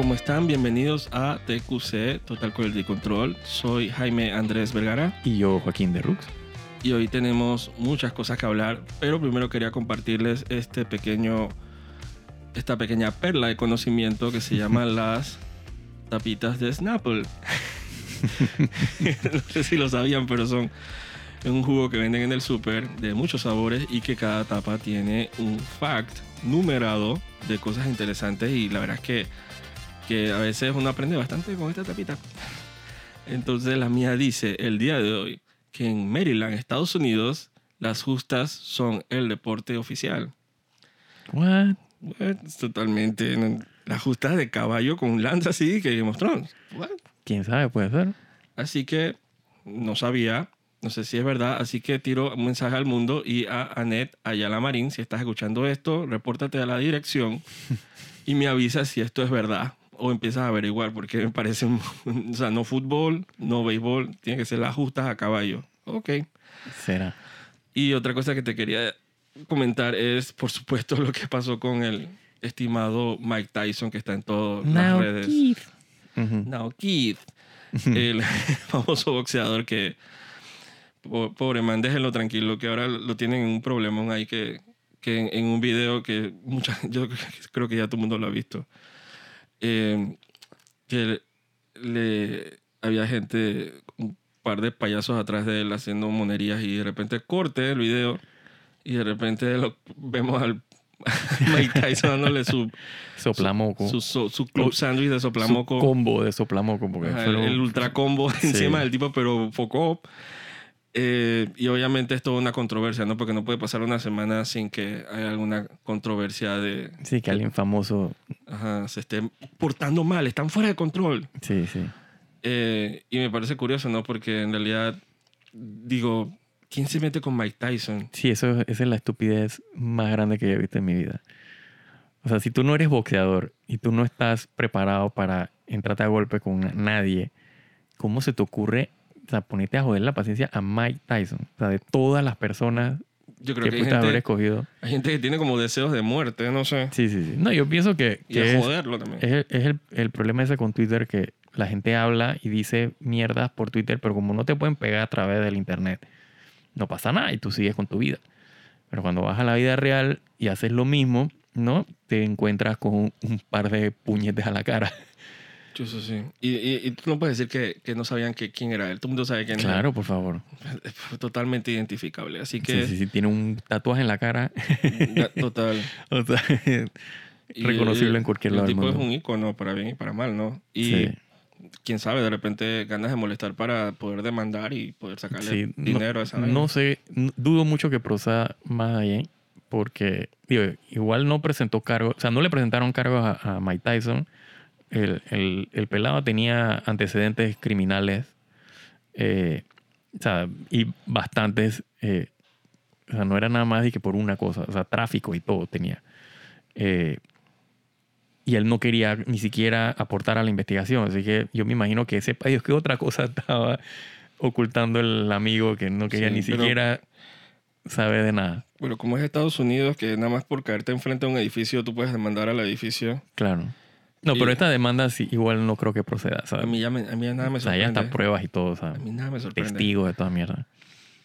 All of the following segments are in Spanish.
¿cómo están? Bienvenidos a TQC, Total Quality Control. Soy Jaime Andrés Vergara Y yo, Joaquín de Rux. y hoy tenemos muchas cosas que hablar, pero primero quería compartirles este pequeño, esta pequeña perla de conocimiento que se llama las tapitas de Snapple. no sé si lo sabían, pero son un jugo que venden en el súper de muchos sabores y que cada tapa tiene un fact numerado de cosas interesantes y la verdad es que, que a veces uno aprende bastante con esta tapita. Entonces la mía dice el día de hoy que en Maryland, Estados Unidos, las justas son el deporte oficial. What? What? Totalmente. Las justas de caballo con lanza así que. What? ¿Quién sabe? Puede ser. Así que no sabía, no sé si es verdad, así que tiro un mensaje al mundo y a Annette Ayala Marín, si estás escuchando esto, repórtate a la dirección y me avisas si esto es verdad o empiezas a averiguar porque me parece, un- o sea, no fútbol, no béisbol, tiene que ser las justas a caballo. Ok. Será. Y otra cosa que te quería comentar es, por supuesto, lo que pasó con el estimado Mike Tyson que está en todas las redes. Keith. Ujú. Now Keith, el famoso boxeador que, po- pobre man, déjenlo tranquilo, que ahora lo tienen en un problemón ahí que, que en, en un video que mucha, yo creo que ya todo el mundo lo ha visto, eh, que le, había gente, un par de payasos atrás de él haciendo monerías y de repente corte el video y de repente lo, vemos al Mike Tyson dándole su, Soplamoco. su, su, su club sándwich de Su soplamoco. combo de soplamoco. Porque Ajá, el, el ultra combo Sí. encima del tipo, pero focó. Eh, y obviamente es toda una controversia, ¿no? Porque no puede pasar una semana sin que haya alguna controversia de. Sí, que alguien famoso. Ajá, se esté portando mal, están fuera de control. Sí, sí. Eh, y me parece curioso, ¿no? Porque en realidad, digo, ¿quién se mete con Mike Tyson? Sí, eso, esa es la estupidez más grande que he visto en mi vida. O sea, si tú no eres boxeador y tú no estás preparado para entrarte a golpe con nadie, ¿cómo se te ocurre o sea, ponerte a joder la paciencia a Mike Tyson? O sea, de todas las personas Yo creo que que hay pudiste haber gente, escogido. hay gente que tiene como deseos de muerte, no sé. Sí, sí, sí. No, yo pienso que, Y que a es, joderlo también. es, el, es el- el problema ese con Twitter que la gente habla y dice mierdas por Twitter, pero como no te pueden pegar a través del internet, no pasa nada y tú sigues con tu vida. Pero cuando vas a la vida real y haces lo mismo, ¿no? Te encuentras con un, un par de puñetes a la cara. Yo Eso sí. Y, y, y tú no puedes decir que, que no sabían que, quién era él. Todo el mundo sabe quién era. Claro, por favor. Totalmente identificable. Así que, Sí, sí, sí, tiene un tatuaje en la cara. total. o sea, Y Reconocible el- en cualquier el lado del tipo es mundo. un ícono para bien y para mal, ¿no? Y sí. quién sabe, de repente ganas de molestar para poder demandar y poder sacarle Sí, no- dinero a esa. No sé, dudo mucho que proceda más allá, porque digo, igual no presentó cargos, o sea, no le presentaron cargos a, a Mike Tyson. El, el- el pelado tenía antecedentes criminales, eh, o sea, y bastantes, eh, o sea, no era nada más de que por una cosa, o sea, tráfico y todo tenía. Eh, y él no quería ni siquiera aportar a la investigación, así que yo me imagino que sepa Dios qué otra cosa estaba ocultando el amigo que no quería Sí, ni pero- siquiera saber de nada. Bueno, como es Estados Unidos, que nada más por caerte enfrente de un edificio, tú puedes demandar al edificio. Claro. No, pero esta demanda sí, igual no creo que proceda, A ¿sabes? mí ya, me- a mí ya nada me o sea, sorprende. pruebas y todo, a ¿sabes? mí nada me sorprende. Testigos de toda mierda.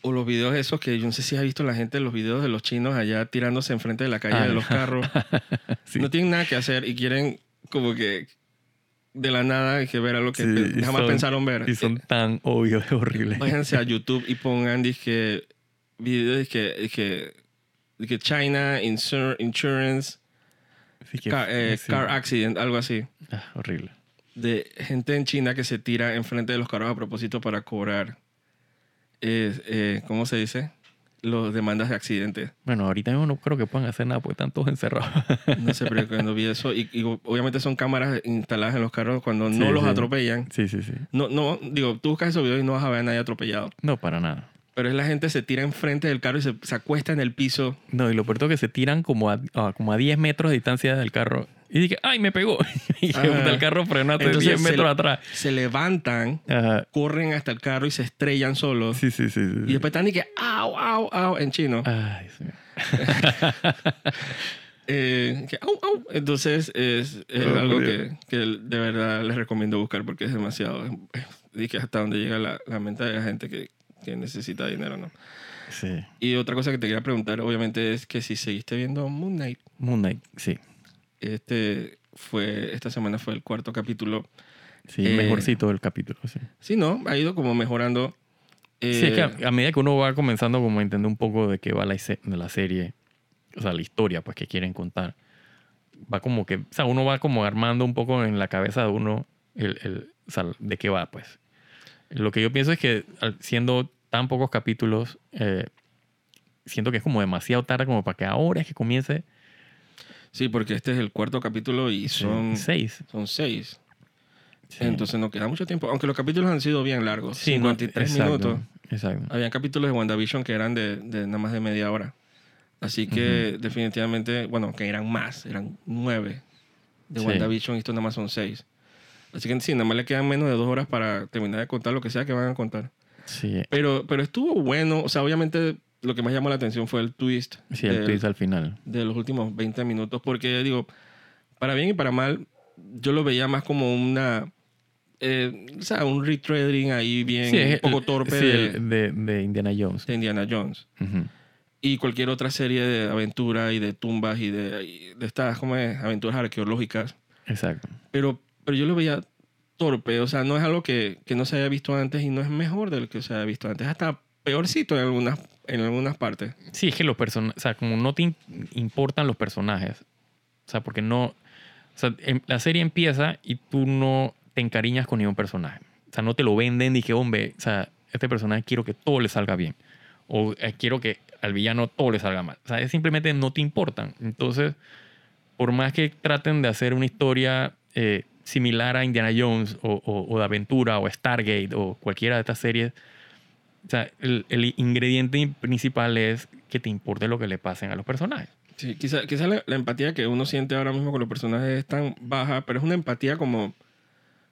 O los videos esos que yo no sé si has visto la gente, los videos de los chinos allá tirándose enfrente de la calle Ah, de los carros. Sí. No tienen nada que hacer y quieren como que de la nada que ver algo que Sí, jamás son- pensaron ver. Y son tan obvios y horribles. Váyanse a YouTube y pongan dizque videos de que, que, que China Insur- Insurance Que- eh, sí. car Accident, algo así. Ah, horrible. De gente en China que se tira enfrente de los carros a propósito para cobrar, eh, eh, ¿cómo se dice? Los demandas de accidentes. Bueno, ahorita mismo no creo que puedan hacer nada porque están todos encerrados. No sé, pero cuando vi eso, y, y obviamente son cámaras instaladas en los carros cuando no Sí, los atropellan. sí, sí, sí. No, no, digo, tú buscas esos videos y no vas a ver a nadie atropellado. No, para nada. Pero es la gente se tira enfrente del carro y se, se acuesta en el piso. No, y lo peor es que se tiran como a, a- como a 10 metros de distancia del carro. Y dije, ¡ay, me pegó! y el carro frenó hasta Entonces 10 se metros le- atrás. Se levantan, Ajá. corren hasta el carro y se estrellan solos. Sí, sí, sí. sí, Y sí. después están y que, ¡au, au, au! en chino. Ay, mío. Eh, que, au, au. Entonces es, es Oh, algo que, que de verdad les recomiendo buscar porque es demasiado. Que hasta donde llega la, la mente de la gente que, que necesita dinero, ¿no? Sí. Y otra cosa que te quería preguntar, obviamente, es que si seguiste viendo Moon Knight, Moon Knight, sí. este fue, esta semana fue el cuarto capítulo. Sí, Eh, mejorcito el capítulo, sí. Sí, ¿no? Ha ido como mejorando. sí, es que Eh, a, a medida que uno va comenzando como a entender un poco de qué va la, la serie, o sea, la historia pues que quieren contar, va como que, o sea, uno va como armando un poco en la cabeza de uno el, el, o sea, de qué va, pues. Lo que yo pienso es que siendo tan pocos capítulos, eh, siento que es como demasiado tarde como para que ahora es que comience Sí, porque este es el cuarto capítulo y son, seis. son seis. Sí. Entonces no queda mucho tiempo. Aunque los capítulos han sido bien largos. Sí, no, 53 exacto, minutos. Exacto. Había capítulos de WandaVision que eran de, de nada más de media hora. Así que definitivamente, bueno, que eran más, eran nueve de Sí. WandaVision y estos nada más son seis. Así que sí, nada más le quedan menos de dos horas para terminar de contar lo que sea que van a contar. Sí, Pero, pero estuvo bueno. O sea, obviamente lo que más llamó la atención fue el twist. sí, el del- twist al final. de los últimos 20 minutos, porque digo, para bien y para mal, yo lo veía más como una, eh, o sea, un retrading ahí bien, Sí, un poco torpe sí, de, de, de Indiana Jones. de Indiana Jones. Ujú. Y cualquier otra serie de aventura y de tumbas y de, y de estas como es, aventuras arqueológicas. Exacto. Pero, pero yo lo veía torpe, o sea, no es algo que, que no se haya visto antes y no es mejor de lo que se haya visto antes, hasta peorcito en algunas, en algunas partes. Sí, es que los personajes, o sea, como no te importan los personajes, o sea, porque no, o sea, em- la serie empieza y tú no te encariñas con ningún personaje. O sea, no te lo venden y que, hombre, o sea, este personaje quiero que todo le salga bien. O eh, quiero que al villano todo le salga mal. O sea, es simplemente no te importan. Entonces, por más que traten de hacer una historia eh, similar a Indiana Jones o, o- o de aventura o Stargate o cualquiera de estas series, o sea, el, el ingrediente principal es que te importe lo que le pasen a los personajes. Sí, quizá, quizá la, la empatía que uno siente ahora mismo con los personajes es tan baja, pero es una empatía como,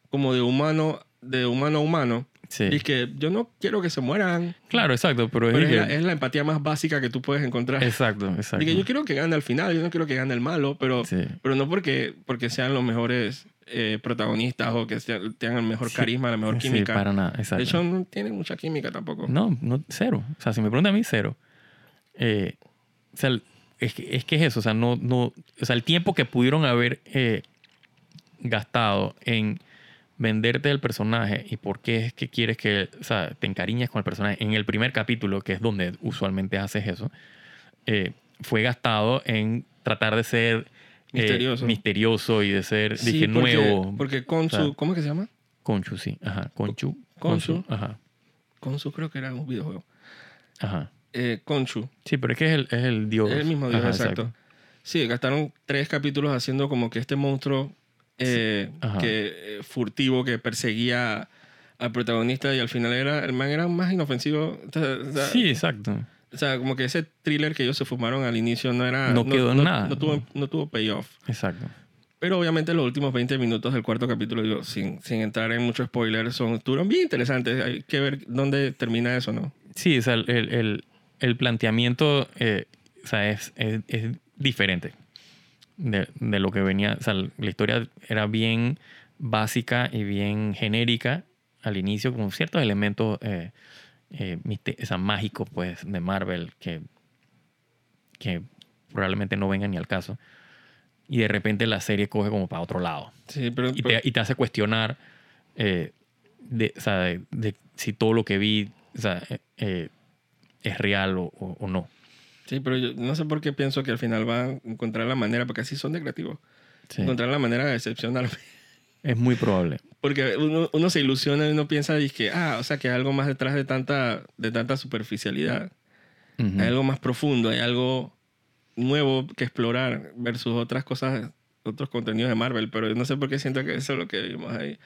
como de humano, de humano a humano. Sí. Y es que yo no quiero que se mueran. Claro, exacto, pero es, Pero es, la, es la empatía más básica que tú puedes encontrar. Exacto, exacto. Y que yo quiero que gane al final, yo no quiero que gane el malo, pero, Sí. pero no porque, porque sean los mejores eh, protagonistas o que sean- tengan el mejor Sí. carisma, la mejor Sí, química. para nada, exacto. de hecho, no tienen mucha química tampoco. No, no, cero. O sea, si me preguntan a mí, cero. Eh, o sea, es que, es que es eso. O sea, no, no, o sea, el tiempo que pudieron haber eh, gastado en venderte el personaje y por qué es que quieres que o sea, te encariñes con el personaje en el primer capítulo, que es donde usualmente haces eso, eh, fue gastado en tratar de ser eh, Misterioso. misterioso y de ser, Sí, dije, porque, nuevo. Porque Konsu, O sea, ¿cómo es que se llama? Conchu, sí. Ajá. Conchu. Conchu. Ajá. Konsu creo que era un videojuego. Ajá. Eh, Konchu. Sí, pero es que es el, es el dios. Es el mismo dios, Ajá, exacto. Sí, gastaron tres capítulos haciendo como que este monstruo eh, Ajá. que, eh, furtivo que perseguía al protagonista y al final era el man era más inofensivo. O sea, Sí, exacto. o sea, como que ese thriller que ellos se fumaron al inicio no era... No quedó en no, nada. No tuvo, no tuvo payoff. Exacto. Pero obviamente los últimos 20 minutos del cuarto capítulo, digo, sin, sin entrar en muchos spoilers, son, estuvieron bien interesantes. Hay que ver dónde termina eso, ¿no? Sí, o sea, el, el, el planteamiento eh, o sea, es, es, es diferente de, de lo que venía. O sea, la historia era bien básica y bien genérica al inicio, con ciertos elementos eh, eh, o sea, mágicos pues, de Marvel que, que probablemente no vengan ni al caso. Y de repente la serie coge como para otro lado. Sí, pero... y te, y te hace cuestionar eh, de, o sea, de, de si todo lo que vi o sea, eh, eh, es real o, o- o no. Sí, pero yo no sé por qué pienso que al final van a encontrar la manera, porque así son de creativos, Sí. encontrar la manera de decepcionarme. Es muy probable. Porque uno, uno se ilusiona y uno piensa, que ah, o sea, que hay algo más detrás de tanta, de tanta superficialidad. Ujú. Hay algo más profundo, hay algo nuevo que explorar versus otras cosas, otros contenidos de Marvel, pero yo no sé por qué siento que eso es lo que vimos ahí.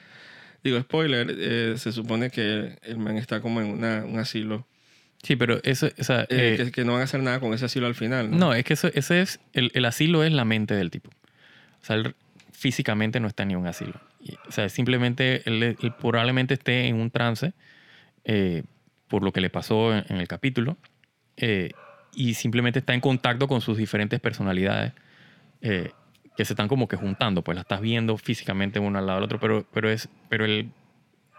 Digo, spoiler, eh, se supone que el man está como en una, un asilo, Sí, pero eso, o sea, eh, eh, que, que no van a hacer nada con ese asilo al final. ¿no? no, es que eso, ese es, el, el asilo es la mente del tipo. O sea, él físicamente no está en ningún asilo. O sea, simplemente él, él probablemente esté en un trance eh, por lo que le pasó en, en el capítulo eh, y simplemente está en contacto con sus diferentes personalidades eh, que se están como que juntando, pues la estás viendo físicamente uno al lado del otro, pero, pero, es, pero el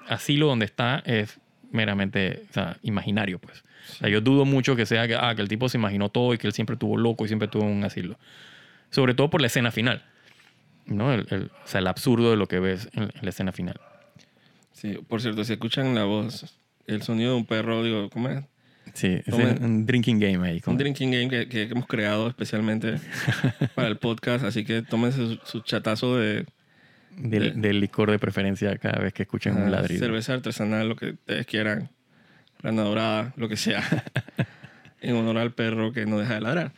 asilo donde está es meramente o sea, imaginario, pues. O sea, yo dudo mucho que sea que, ah, que el tipo se imaginó todo y que él siempre estuvo loco y siempre tuvo un asilo. Sobre todo por la escena final. ¿no? El, el- o sea, el absurdo de lo que ves en, en la escena final. Sí, por cierto, si escuchan la voz, el sonido de un perro, digo, ¿cómo es? Sí, es un drinking game ahí. con- Un drinking game que, que hemos creado especialmente para el podcast, así que tómense su, su chatazo de del, de- del licor de preferencia cada vez que escuchen ah, un ladrido. cerveza artesanal, lo que ustedes quieran, rana dorada, lo que sea, en honor al perro que no deja de ladrar.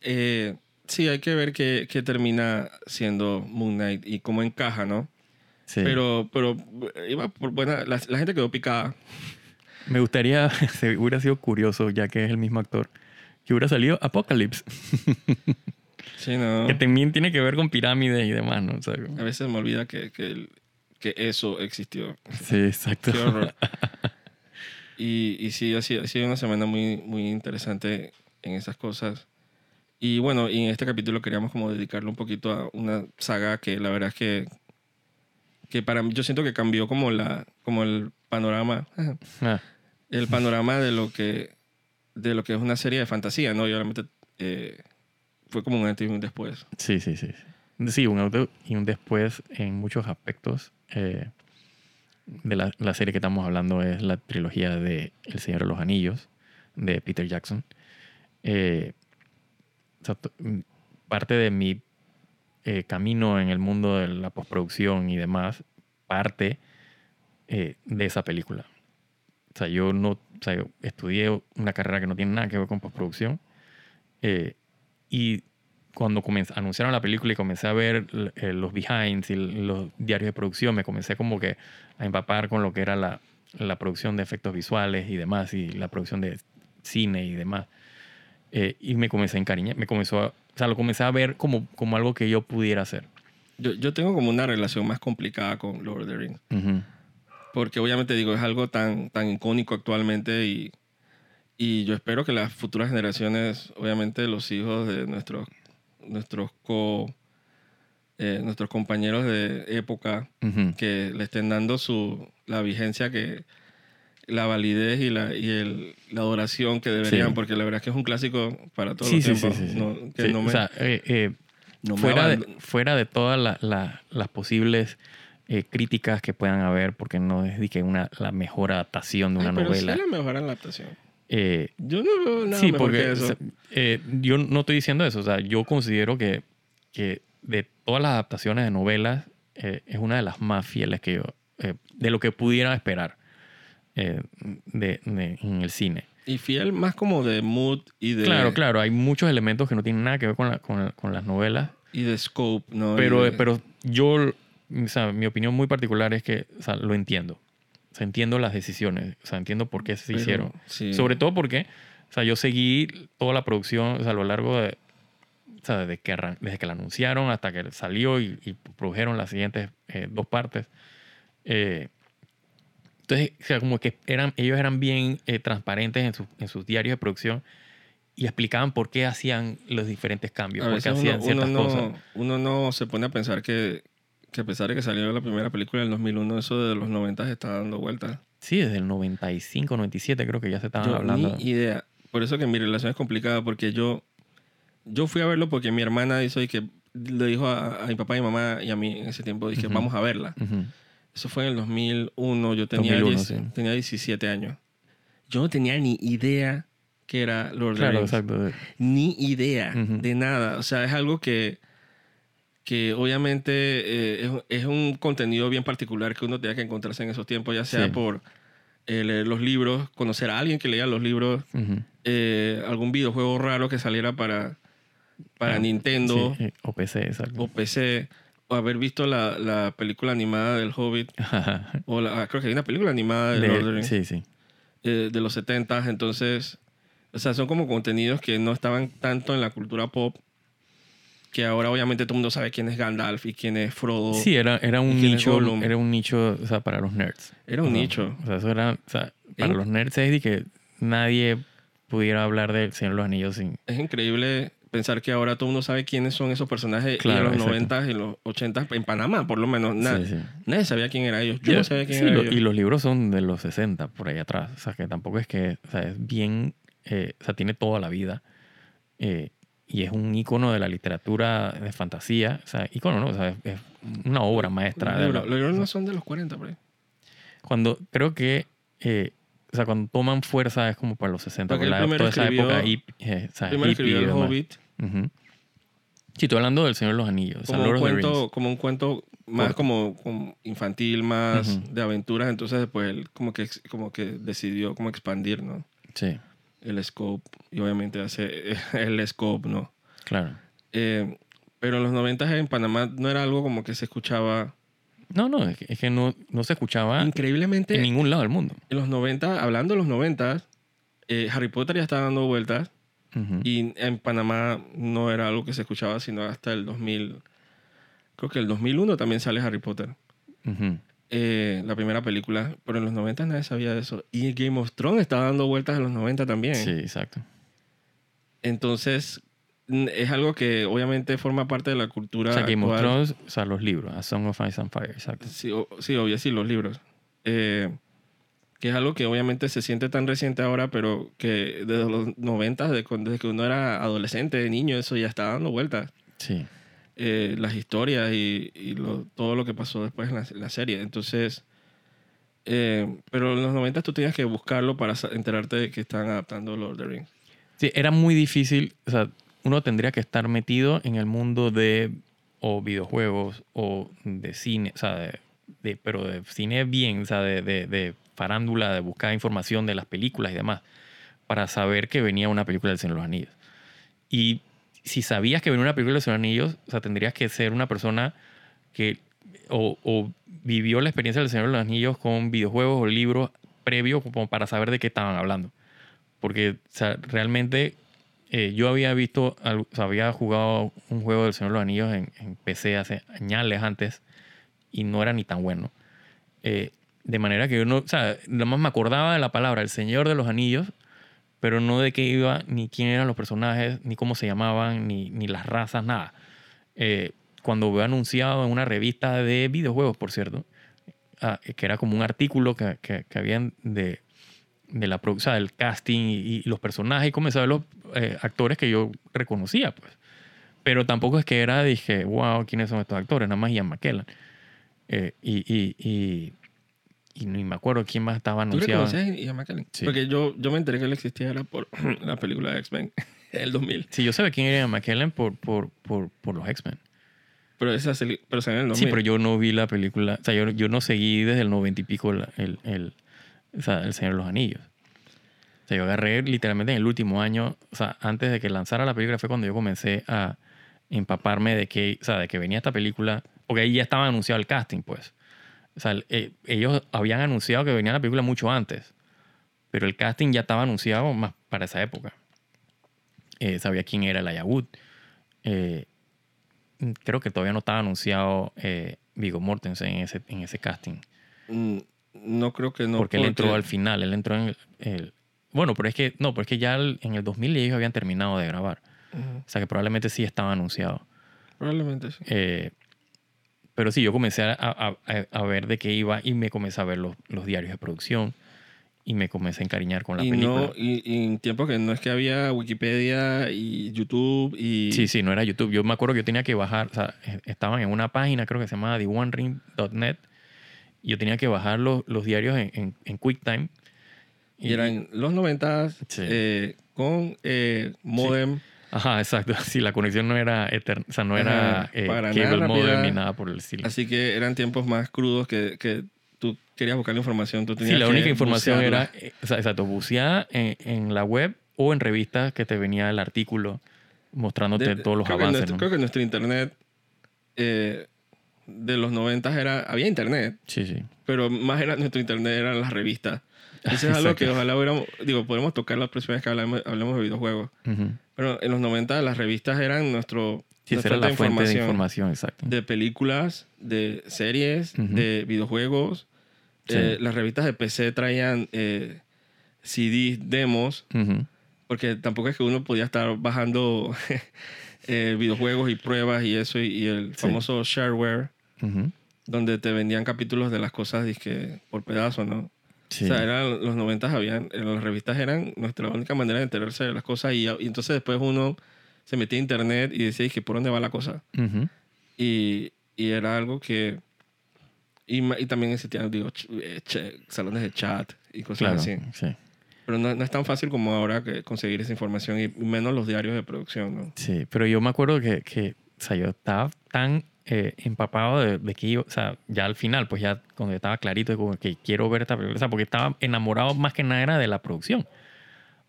Eh, sí, hay que ver qué, qué termina siendo Moon Knight y cómo encaja, ¿no? Sí. Pero, pero iba por buena, la, la gente quedó picada. Me gustaría, se hubiera sido curioso, ya que es el mismo actor, que hubiera salido Apocalypse, Sí, no. que también tiene que ver con pirámides y demás, ¿no? O sea, A veces me olvida que, que, el- que eso existió. sí, exacto. Qué horror. Y, y sí, ha sido, ha sido una semana muy, muy interesante en esas cosas. Y bueno, y en este capítulo queríamos como dedicarle un poquito a una saga que la verdad es que, que para mí, yo siento que cambió como, la, como el panorama, Ah, el panorama de lo que, de lo que es una serie de fantasía, ¿no? Y obviamente eh, fue como un antes y un después. sí, sí, sí. Sí, un auto y un después en muchos aspectos. eh, de la, la serie que estamos hablando es la trilogía de El Señor de los Anillos, de Peter Jackson. Eh, o sea, parte de mi eh, camino en el mundo de la postproducción y demás, parte eh, de esa película. O sea, yo no, o sea, yo estudié una carrera que no tiene nada que ver con postproducción. eh, y cuando comenz- anunciaron la película y comencé a ver eh, los behinds y los diarios de producción, me comencé como que a empapar con lo que era la, la producción de efectos visuales y demás, y la producción de cine y demás. Eh, y me comencé a encariñar, me comenzó a, o sea, lo comencé a ver como, como algo que yo pudiera hacer. Yo, yo tengo como una relación más complicada con Lord of the Rings. Ujú. porque obviamente digo, es algo tan, tan icónico actualmente y, y yo espero que las futuras generaciones, obviamente los hijos de nuestros, nuestros co, eh, nuestros compañeros de época, que le estén dando su, la vigencia que la validez y la, y el, la adoración que deberían, Sí. porque la verdad es que es un clásico para todos Sí, los sí, sí, tiempos. sí, sí. No, que Sí, no me, O sea, eh, eh, no me fuera, de, fuera de todas la- la- las posibles eh, críticas que puedan haber, porque no es de que una, la mejor adaptación de Ay, una pero novela. sí la mejor adaptación. Eh, Yo no veo nada sí, mejor porque que eso. eh, yo no estoy diciendo eso. O sea, yo considero que, que de todas las adaptaciones de novelas eh, es una de las más fieles que yo, eh, de lo que pudiera esperar eh, de, de- en el cine. Y fiel más como de mood y de... Claro, claro, hay muchos elementos que no tienen nada que ver con, la- con, la- con las novelas, y de scope, ¿no? pero, de- pero yo, o sea, mi opinión muy particular es que o sea, lo entiendo. O sea, entiendo las decisiones, o sea, entiendo por qué se pero, hicieron. sí. Sobre todo porque, o sea, yo seguí toda la producción, o sea, a lo largo de, o sea, desde que, desde que la anunciaron hasta que salió y, y produjeron las siguientes eh, dos partes. Eh, entonces, o sea, como que eran, ellos eran bien eh, transparentes en, sus- en sus diarios de producción y explicaban por qué hacían los diferentes cambios, por qué hacían uno, ciertas uno cosas. no, uno no se pone a pensar que, que a pesar de que salió la primera película en el 2001, eso de los 90 está dando vueltas. Sí, desde el 95, 97 creo que ya se estaban Yo hablando. ni idea. Por eso que mi relación es complicada, porque yo, yo fui a verlo porque mi hermana hizo y que le dijo a, a mi papá y mamá y a mí en ese tiempo, dije, Ujú. vamos a verla. Ujú. Eso fue en el 2001, yo tenía, 2001, 10 sí. tenía 17 años. Yo no tenía ni idea que era Lord of the Claro, Rings. exacto. ni idea Ujú. de nada. O sea, es algo que, que obviamente eh, es, es un contenido bien particular que uno tenía que encontrarse en esos tiempos, ya sea Sí. por eh, leer los libros, conocer a alguien que leía los libros, eh, algún videojuego raro que saliera para, para Ah, Nintendo Sí, o PC, exacto. o PC, o haber visto la, la película animada del Hobbit, o la- ah, creo que hay una película animada de, De- Lord of the Rings, sí, sí. de los 70 entonces, o sea, son como contenidos que no estaban tanto en la cultura pop, que ahora obviamente todo el mundo sabe quién es Gandalf y quién es Frodo. Sí, era, era un ¿Y quién es nicho, era un nicho, o sea, para los nerds. Era un O nicho. O sea, eso era, o sea, para En- los nerds es de que nadie pudiera hablar del Señor de los Anillos sin... Es increíble pensar que ahora todo el mundo sabe quiénes son esos personajes Claro, y en los. 90 y los 80 en Panamá, por lo menos. na- Sí, sí. Nadie sabía quién era ellos. Yo Ya, no sabía quién sí, era lo- ellos. Y los libros son de los 60, por ahí atrás. O sea, que tampoco es que, o sea, es bien, eh, o sea, tiene toda la vida. eh, y es un icono de la literatura de fantasía. O sea, icono, ¿no? O sea, es, es una obra maestra. de Los la- libros- los libros no son de los 40, por ahí. cuando, creo que, eh, o sea, cuando toman fuerza es como para los 60. Porque la, toda esa época hip- eh, o sea, Primero hippie escribió El. Hobbit Ujú. Sí, estoy hablando del Señor de los Anillos. o sea, como un, cuento, como un cuento más como, como infantil, más Ujú. de aventuras. Entonces después él como que, como que decidió como expandir ¿no? Sí, el scope. Y obviamente hace el scope, ¿no? claro. Eh, pero en los 90 en Panamá no era algo como que se escuchaba No, no, es que, es que no, no se escuchaba increíblemente. en ningún lado del mundo. En los 90, hablando de los 90, eh, Harry Potter ya estaba dando vueltas Ujú. y en Panamá no era algo que se escuchaba sino hasta el 2000. Creo que el 2001 también sale Harry Potter, Ujú. Eh, la primera película, pero en los 90 nadie sabía de eso. Y Game of Thrones estaba dando vueltas en los 90 también. Sí, exacto. Entonces, es algo que obviamente forma parte de la cultura O sea, Game of actual. Thrones, o sea, los libros, A Song of Ice and Fire, exacto. Sí, o- sí, obvio, sí, los libros. Eh, que es algo que obviamente se siente tan reciente ahora, pero que desde los 90, desde, cu- desde que uno era adolescente, niño, eso ya está dando vueltas. Sí. Eh, las historias y, todo lo que pasó después en la, serie. Entonces, eh, pero en los 90 tú tenías que buscarlo para enterarte de que estaban adaptando Lord of the Rings. Sí, era muy difícil, o sea, uno tendría que estar metido en el mundo de o videojuegos o de cine, o sea, de, pero de cine bien, o sea, de farándula, de buscar información de las películas y demás, para saber que venía una película del Señor de los Anillos. Y si sabías que venía una película de los Anillos, o sea, tendrías que ser una persona que o, o vivió la experiencia del Señor de los Anillos con videojuegos o libros previos como para saber de qué estaban hablando. Porque o sea, realmente eh, yo había visto, o sea, había jugado un juego del Señor de los Anillos en, en PC hace años antes y no era ni tan bueno. Eh, de manera que yo no, o sea, nada más me acordaba de la palabra El Señor de los Anillos, pero no de qué iba, ni quién eran los personajes, ni cómo se llamaban, ni, ni las razas, nada. Eh, cuando veo anunciado en una revista de videojuegos, por cierto, ah, que era como un artículo que, que, que habían de, de la o sea, del casting y, y los personajes, y comencé a ver los eh, actores que yo reconocía, pues. Pero tampoco es que era, dije, wow, ¿quiénes son estos actores? Nada más Ian McKellen. Eh, y, y, y, y ni me acuerdo quién más estaba ¿Tú anunciado. Ian McKellen? Sí. Porque yo, yo me enteré que él existía era por la película de X-Men, el 2000. Sí, yo sabía quién era Ian McKellen por, por, por, por los X-Men. Pero esa pero salió en el Sí, 2000. pero yo no vi la película. O sea, yo, yo no seguí desde el noventa y pico la- el, el, o sea, el Señor de los Anillos. O sea, yo agarré literalmente en el último año, o sea, antes de que lanzara la película fue cuando yo comencé a empaparme de que, o sea, de que venía esta película, porque ahí ya estaba anunciado el casting, pues. O sea, eh, ellos habían anunciado que venía la película mucho antes, pero el casting ya estaba anunciado más para esa época. Eh, sabía quién era el Ayagut. Eh, creo que todavía no estaba anunciado Viggo Mortensen en ese, en ese casting. Mm, No creo que no. porque él entró al final, él entró en el... el- bueno, pero es que no, pero es que ya el- en el 2000 ellos habían terminado de grabar. O sea que probablemente sí estaba anunciado. Probablemente sí. Eh, pero sí, yo comencé a, a- a- ver de qué iba y me comencé a ver los, los diarios de producción y me comencé a encariñar con la Y, película. no, y, y en tiempos que no es que había Wikipedia y YouTube y... Sí, sí, no era YouTube. Yo me acuerdo que yo tenía que bajar, o sea, eh, estaban en una página, creo que se llamaba theonering.net, y yo tenía que bajar los, los diarios en, en, en QuickTime. Y eran los 90 Sí. eh, con eh, modem. Ajá, exacto. Sí, la conexión no era eterna, o sea, no era Ajá, eh, para cable nada modem rápida. ni nada por el estilo. Así que eran tiempos más crudos que, que tú querías buscar la información. Tú tenías Sí, la que única información bucearla. era, eh, o sea, exacto, buceada en, en la web o en revistas que te venía el artículo mostrándote De- todos los creo que avances. nuestro- ¿no? Creo que nuestro internet eh, de los 90 era... Había internet, Sí, sí. pero más era nuestro internet eran las revistas. Eso es algo que ojalá hubiéramos... Digo, podemos tocar la próxima vez que hablemos, hablemos de videojuegos. Ujú. En los 90 las revistas eran nuestro... Sí, nuestra era la fuente de información. información, exacto. de películas, de series, de videojuegos. Sí. Eh, las revistas de PC traían eh, CDs, demos. Porque tampoco es que uno podía estar bajando eh, videojuegos y pruebas y eso, y, y el Sí. famoso shareware, donde te vendían capítulos de las cosas dizque, por pedazo, ¿no? Sí. O sea, eran los 90 habían, en las revistas eran nuestra única manera de enterarse de las cosas y, y entonces después uno se metía a internet y decía, que ¿por dónde va la cosa? Ujú. Y, y era algo que... Y, y también existían, digo, eh, che- salones de chat y cosas Claro, así. sí. Pero no, no es tan fácil como ahora que conseguir esa información y menos los diarios de producción, ¿no? Sí, pero yo me acuerdo que, que o sea, yo estaba tan eh, empapado de, de que o sea, ya al final, pues ya cuando estaba clarito de como que quiero ver esta película, o sea, porque estaba enamorado más que nada era de la producción.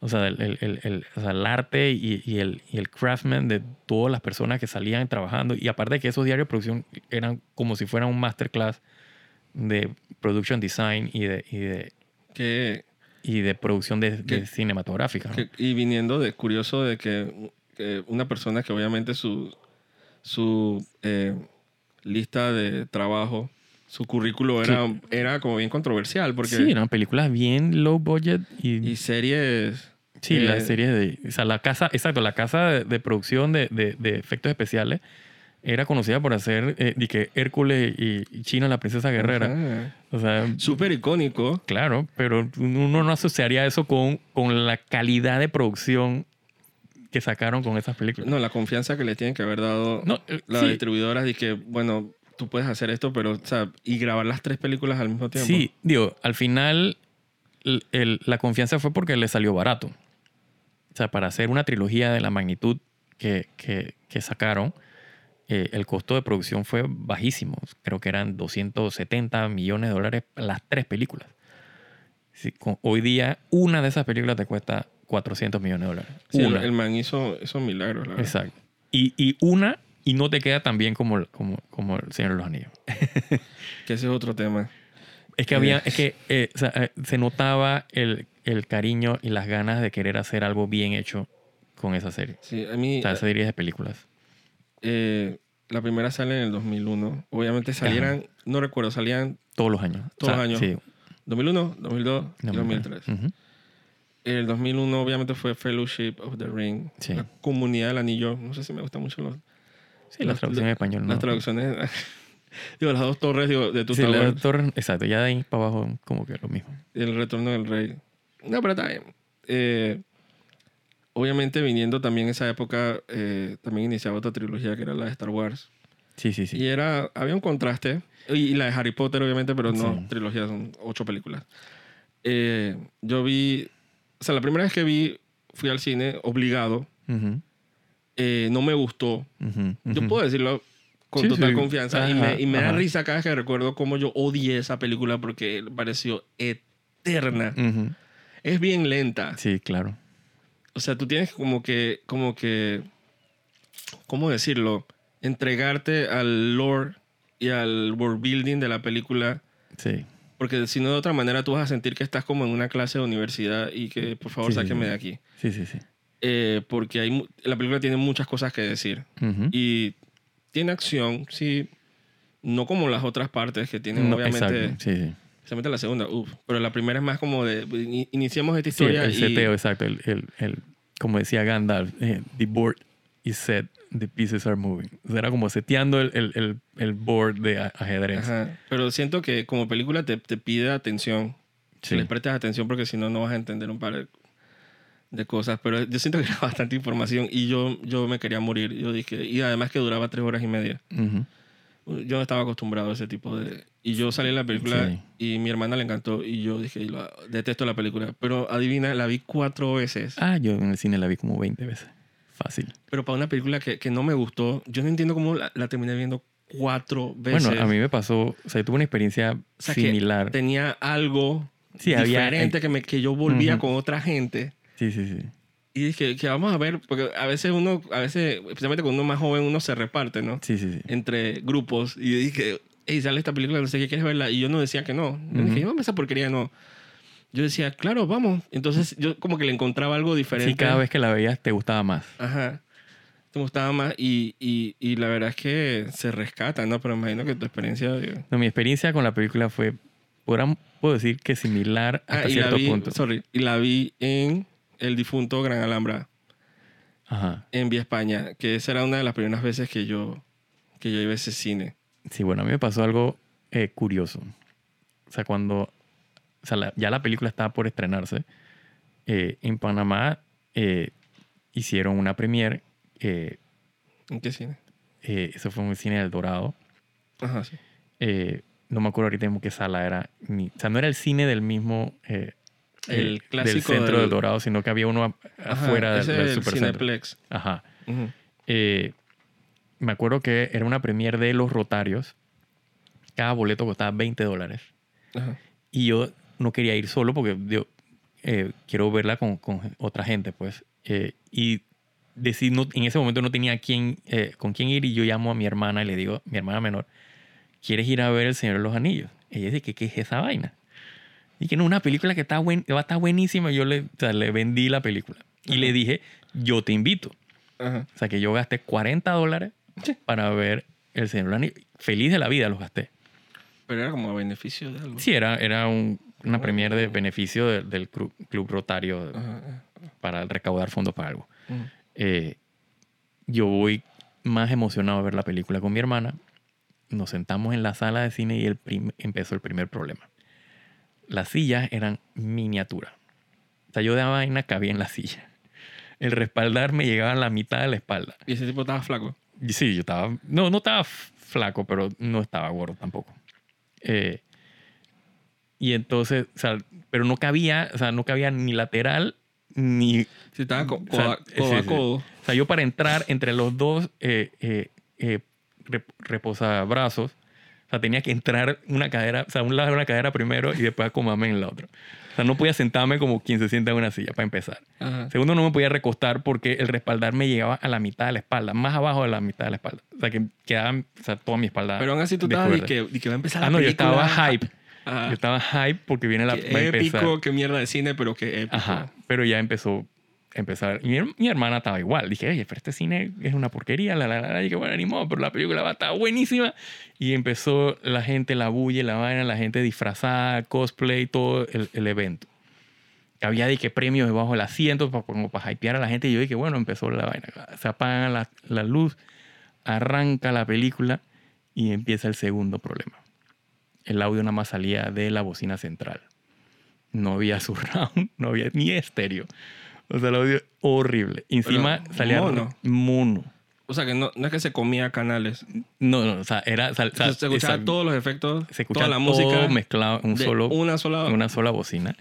O sea, el, el, el, o sea, el arte y, y el, y el craftsman de todas las personas que salían trabajando. Y aparte de que esos diarios de producción eran como si fueran un masterclass de production design y de, y de, Que, y de producción de, de Que- cinematográfica. ¿no? que- y viniendo de curioso de que, que una persona que obviamente su, su eh, lista de trabajo, su currículo era, era como bien controversial porque... Sí, eran películas bien low budget y, Y series... sí, eh, la serie de, o sea, la casa, exacto, la casa de, de producción de, de- de efectos especiales era conocida por hacer eh, que Hércules y, y China la princesa guerrera. O sea, Súper icónico. claro, pero uno no asociaría eso con, con la calidad de producción que sacaron con esas películas. No, la confianza que le tienen que haber dado No, eh, las sí. distribuidoras de que, bueno, tú puedes hacer esto, pero, o sea, y grabar las tres películas al mismo tiempo. Sí, digo, al final el- el- la confianza fue porque le salió barato. O sea, para hacer una trilogía de la magnitud que, que- que sacaron, eh, el costo de producción fue bajísimo. Creo que eran 270 millones de dólares las tres películas. Con- hoy día, una de esas películas te cuesta 400 millones de dólares. Sí, una. el man hizo esos milagros, la verdad. Exacto. Y, y una, y no te queda tan bien como, el- como, como El Señor de los Anillos. Que ese es otro tema. Es que había, es que eh, o sea, eh, se notaba el, el cariño y las ganas de querer hacer algo bien hecho con esa serie. Sí, a mí, O sea, esa serie de películas. eh, la primera sale en el 2001. Obviamente salieran, no recuerdo, salían Todos los años. Todos los años. Sí. 2001, 2002 y 2003. Ujú. El 2001 obviamente fue Fellowship of the Ring. Sí. La comunidad del anillo. No sé si me gustan mucho los, Sí, la Las- traducción en español. las ¿no? traducciones. digo, las dos torres digo, de tu Sí, la torre, exacto. Ya de ahí para abajo como que lo mismo. el retorno del rey. No, pero está bien. Eh, obviamente viniendo también esa época, eh, también iniciaba otra trilogía que era la de Star Wars. Sí, sí, sí. Y era, había un contraste. Y, y la de Harry Potter, obviamente, pero no Sí. trilogía, son ocho películas. Eh, yo vi, o sea, la primera vez que vi, fui al cine obligado. Ujú, Eh, no me gustó. ujú, Yo ujú. puedo decirlo con Sí, total sí. confianza. y Ajá, me, y me da risa cada vez que recuerdo cómo yo odié esa película porque pareció eterna. Es bien lenta. Sí, claro. O sea, tú tienes como que, como que, ¿cómo decirlo? Entregarte al lore y al world building de la película. Sí. Porque si no, de otra manera, tú vas a sentir que estás como en una clase de universidad y que, por favor, Sí, sí, sáquenme sí. de aquí. Sí, sí, sí. Eh, porque hay, la película tiene muchas cosas que decir. Ujú. Y tiene acción, sí. No como las otras partes que tienen, No, obviamente. exacto. Sí, sí. Especialmente la segunda, uff. Pero la primera es más como de. in- Iniciamos esta Sí, historia el y. seteo, exacto. El, el, el- como decía Gandalf, eh, the board is set, the pieces are moving. O sea, era como seteando el, el, el, el board de ajedrez. Ajá. Pero siento que como película te, te pide atención. Sí. Que le prestes atención porque si no, no vas a entender un par de, de cosas. Pero yo siento que era bastante información y yo, yo me quería morir. Yo dije, y además que duraba tres horas y media. Ujú. Yo no estaba acostumbrado a ese tipo de... Y yo salí en la película Sí. y mi hermana le encantó y yo dije, "Lo- detesto la película. Pero adivina, la vi cuatro veces. Ah, yo en el cine la vi como 20 veces. Fácil. Pero para una película que, que no me gustó, yo no entiendo cómo la, la terminé viendo cuatro veces. Bueno, a mí me pasó, o sea, tuve una experiencia O sea, que similar. tenía algo Sí, había- diferente que, me, que yo volvía Ujú. con otra gente. Sí, sí, sí. Y dije, que vamos a ver, porque a veces uno, a veces, especialmente cuando uno es más joven, uno se reparte, ¿no? Sí, sí, sí. Entre grupos. Y dije, hey, sale esta película, no sé qué, ¿quieres verla? Y yo no decía que no. Yo Ujú. dije, no, esa porquería no. Yo decía, claro, vamos. Entonces yo como que le encontraba algo diferente. Sí, cada vez que la veías te gustaba más. Ajá. Me gustaba más y, y, y la verdad es que se rescata, ¿no? Pero imagino que tu experiencia... digo, No, mi experiencia con la película fue, podrán- puedo decir que similar hasta Ah, y la cierto vi, punto. sorry, y la vi en el difunto Gran Alhambra Ajá. en Vía España, que esa era una de las primeras veces que yo, que yo iba a ese cine. Sí, bueno, a mí me pasó algo eh, curioso. O sea, cuando o sea, la- ya la película estaba por estrenarse, eh, en Panamá eh, hicieron una premiere. eh, ¿En qué cine? eh, eso fue en el cine del Dorado. Ajá, sí. Eh, no me acuerdo ahorita mismo qué sala era. ni- o sea, no era el cine del mismo. eh, El eh, clásico del centro del- del Dorado, sino que había uno a- Ajá, afuera del, ese del es el. Cineplex. Ajá. Ujú. Eh, me acuerdo que era una premiere de Los Rotarios. Cada boleto costaba 20 dólares. Ajá. Y yo no quería ir solo porque yo eh, quiero verla con, con otra gente, pues. Eh, y decidí, no, en ese momento no tenía quién, eh, con quién ir y yo llamo a mi hermana y le digo, mi hermana menor, ¿quieres ir a ver El Señor de los Anillos? Ella dice, ¿qué, qué es esa vaina? Y que no, una película que está buen, va a estar buenísima. Yo le, o sea, le vendí la película. Y le dije, yo te invito. Ajá. O sea, que yo gasté 40 dólares para ver El Señor de los Anillos. Feliz de la vida los gasté. Pero era como a beneficio de algo. Sí, era, era un- una Oh. premiere de beneficio de- del Club, Club Rotario para recaudar fondos para algo. Ujú. Eh, yo voy más emocionado a ver la película con mi hermana. Nos sentamos en la sala de cine y el empezó el primer problema. Las sillas eran miniaturas. O sea, yo de vaina cabía en la silla. El respaldar me llegaba a la mitad de la espalda. Y ese tipo estaba flaco. Sí, yo estaba. No, no estaba flaco, pero no estaba gordo tampoco. Eh, y entonces, o sea, pero no cabía, o sea, no cabía ni lateral ni. Sí, estaba co- O sea, codo, a- codo codo. O sea, yo para entrar entre los dos eh, eh, eh, rep- reposabrazos, o sea, tenía que entrar una cadera, o sea, un lado de una cadera primero y después acomodarme en la otra. O sea, no podía sentarme como quien se sienta en una silla para empezar. Ajá. Segundo, no me podía recostar porque el respaldar me llegaba a la mitad de la espalda, más abajo de la mitad de la espalda. O sea, que quedaba o sea, toda mi espalda. Pero aún así tú estabas descubierta. que, de que va a empezar la Ah, no, yo película. estaba hype. Ajá. Yo estaba hype porque viene la. Qué épico, qué mierda de cine, pero qué épico. Ajá. Pero ya empezó empezar. Y mi, mi hermana estaba igual. Dije, oye, pero este cine es una porquería. La, la, la. Y que bueno, ni modo, pero la película va a estar buenísima. Y empezó la gente, la bulla, la vaina, la gente disfrazada, cosplay, todo el, el evento. Había de que premios debajo del asiento para, como para hypear a la gente. Y yo dije, bueno, empezó la vaina. Se apaga la, la luz, arranca la película y empieza el segundo problema. El audio nada más salía de la bocina central. No había surround, no había ni estéreo. O sea, el audio horrible. Encima Pero, salía mono. mono. O sea, que no, no es que se comía canales. No, no, o sea, era. se escuchaba esa- todos los efectos, se escuchaba toda la todo música. mezclado en un solo, Una sola. una sola bocina.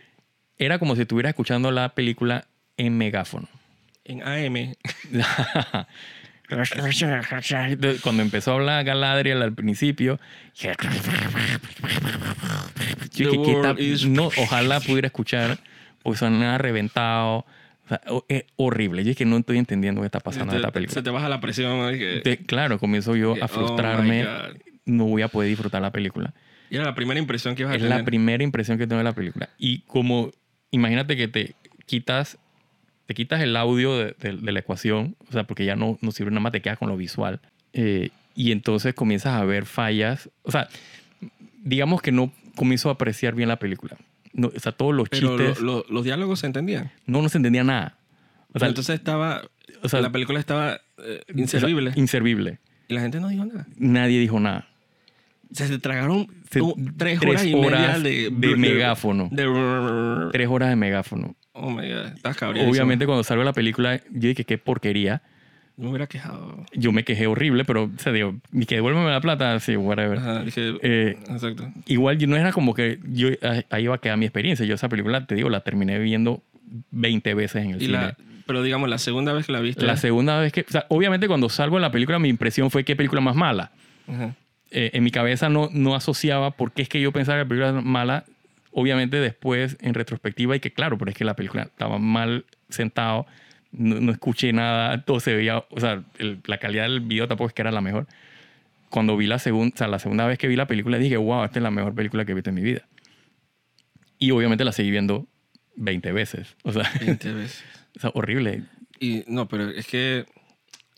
Era como si estuviera escuchando la película en megáfono. En AM. Cuando empezó a hablar Galadriel al principio, yo dije, ¿qué No, ojalá pudiera escuchar, porque sonaba reventado. O sea, es horrible. Yo es que no estoy entendiendo qué está pasando en Te- esta película. Se te baja la presión. que- Te- claro, comienzo yo a oh frustrarme. God. no voy a poder disfrutar la película. Y era la primera impresión que ibas a Es tener. la primera impresión que tengo de la película. Y como, imagínate que te quitas, te quitas el audio de, de- de la ecuación, o sea, porque ya no, no sirve nada más, te quedas con lo visual. Eh, y entonces comienzas a ver fallas. O sea, digamos que no comienzo a apreciar bien la película. No, o sea, todos los Pero chistes, lo- lo- los diálogos se entendían. no, no se entendía nada. O sea, entonces estaba. o sea, la película estaba eh, inservible. o sea, inservible. y la gente no dijo nada. Nadie dijo nada. Se te tragaron Se- tres, horas y media de, de megáfono. de- Tres horas de megáfono. oh my God. Estás cabreado. Obviamente cuando salgo de la película, yo dije, qué porquería. Me hubiera quejado. Yo me quejé horrible, pero, o sea, digo, ni que devuélveme la plata, sí, whatever. Ajá, dije. Eh, exacto. igual yo no era como que yo ah, ahí iba a quedar mi experiencia. Yo esa película, te digo, la terminé viendo 20 veces en el Y cine. la, pero digamos, la segunda vez que la viste. La segunda vez que, o sea, obviamente cuando salgo de la película mi impresión fue qué película más mala. Ajá. Eh, en mi cabeza no, no asociaba por qué es que yo pensaba que la película era mala. Obviamente después en retrospectiva y que claro, pero es que la película estaba mal sentado, no, no escuché nada, todo se veía, o sea, el- la calidad del video tampoco es que era la mejor. Cuando vi la segunda, o sea, la segunda vez que vi la película dije, wow, esta es la mejor película que he visto en mi vida. Y obviamente la seguí viendo 20 veces. O sea, 20 veces. o sea, horrible. Y no, pero es que.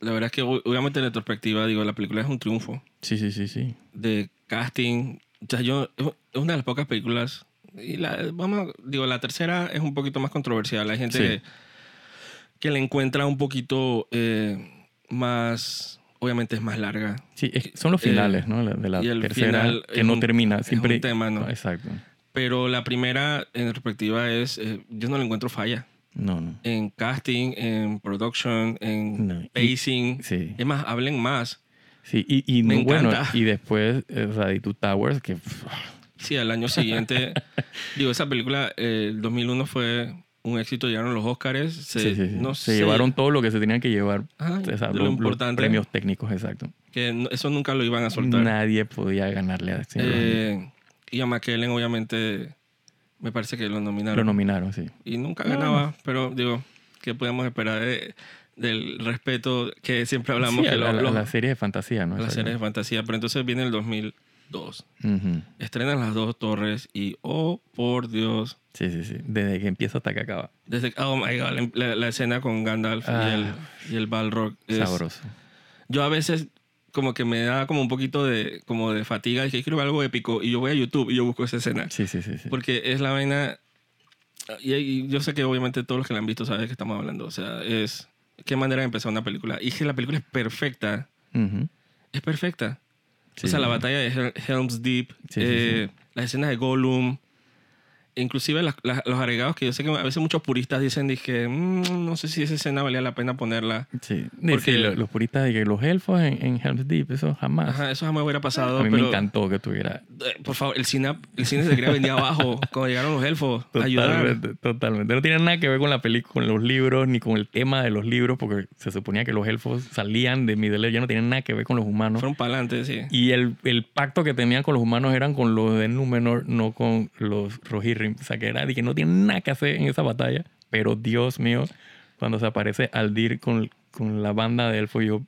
La verdad es que obviamente en retrospectiva, digo, la película es un triunfo Sí, sí, sí, sí. de casting. O sea, yo. Es es una de las pocas películas Y la, vamos, digo, la tercera es un poquito más controversial. Hay gente Sí. que, que la encuentra un poquito eh, más, obviamente es más larga. Sí, es- son los Eh, finales, ¿no? La- De la tercera, que es no un- termina. es Siempre... un tema, ¿no? Exacto. Pero la primera, en perspectiva, es, eh, yo no le encuentro falla. No, no. En casting, en production, en No, y- pacing. Sí. Es más, hablen más. Sí, y, y Me no, bueno, encanta. y después, eh, Two Towers, que pff, Sí, al año siguiente. digo, esa película, eh, el 2001 fue un éxito. Llegaron los Oscars. Se, sí, sí, sí. No se sé, llevaron todo lo que se tenían que llevar. Ajá, o sea, de lo- lo los importante. premios técnicos, exacto. Que no- eso nunca lo iban a soltar. Nadie podía ganarle a los Anillos. Eh, y a McKellen, obviamente, me parece que lo nominaron. Lo nominaron, sí. y nunca No, ganaba, pero digo, ¿qué podemos esperar de- del respeto que siempre hablamos? Sí, a, la, lo- a los- la serie de fantasía, ¿no? a las Exacto. series de fantasía. Pero entonces viene el 2002. Ujú. Estrenan las dos torres y, oh, por Dios. Sí, sí, sí. Desde que empieza hasta que acaba. Desde, oh my God, la, la escena con Gandalf y, Ah. el, y el Balrog. es- Sabroso. Yo a veces como que me da como un poquito de, como de fatiga que quiero ver algo épico y yo voy a YouTube y yo busco esa escena. Sí, sí, sí. sí. Porque es la vaina. Y, y yo sé que obviamente todos los que la han visto saben de qué estamos hablando. O sea, es. Qué manera de empezar una película. Y que la película es perfecta. Ujú. Es perfecta. Sí. O sea, la batalla de Hel- Helm's Deep. Sí, sí, eh, Las escenas de Gollum. Inclusive las- las- los agregados que yo sé que a veces muchos puristas dicen, dije, "Mm, no sé si esa escena valía la pena ponerla. Sí, Porque- sí, lo- los puristas de que los elfos en, en Helm's Deep, eso jamás. Ajá, eso jamás hubiera pasado. a mí pero, me encantó que tuviera. eh, Por favor, el cine, el cine se quería venir abajo cuando llegaron los elfos. a Ayudar. Totalmente, totalmente. No tiene nada que ver con la película, con los libros, ni con el tema de los libros, porque se suponía que los elfos salían de Middle Earth, ya no tienen nada que ver con los humanos. Fueron para adelante, sí. Y el, el pacto que tenían con los humanos eran con los de Númenor, no con los Rohirrim. O sea, que era de que no tienen nada que hacer en esa batalla. Pero Dios mío, cuando se aparece Aldir con, con la banda de elfos, yo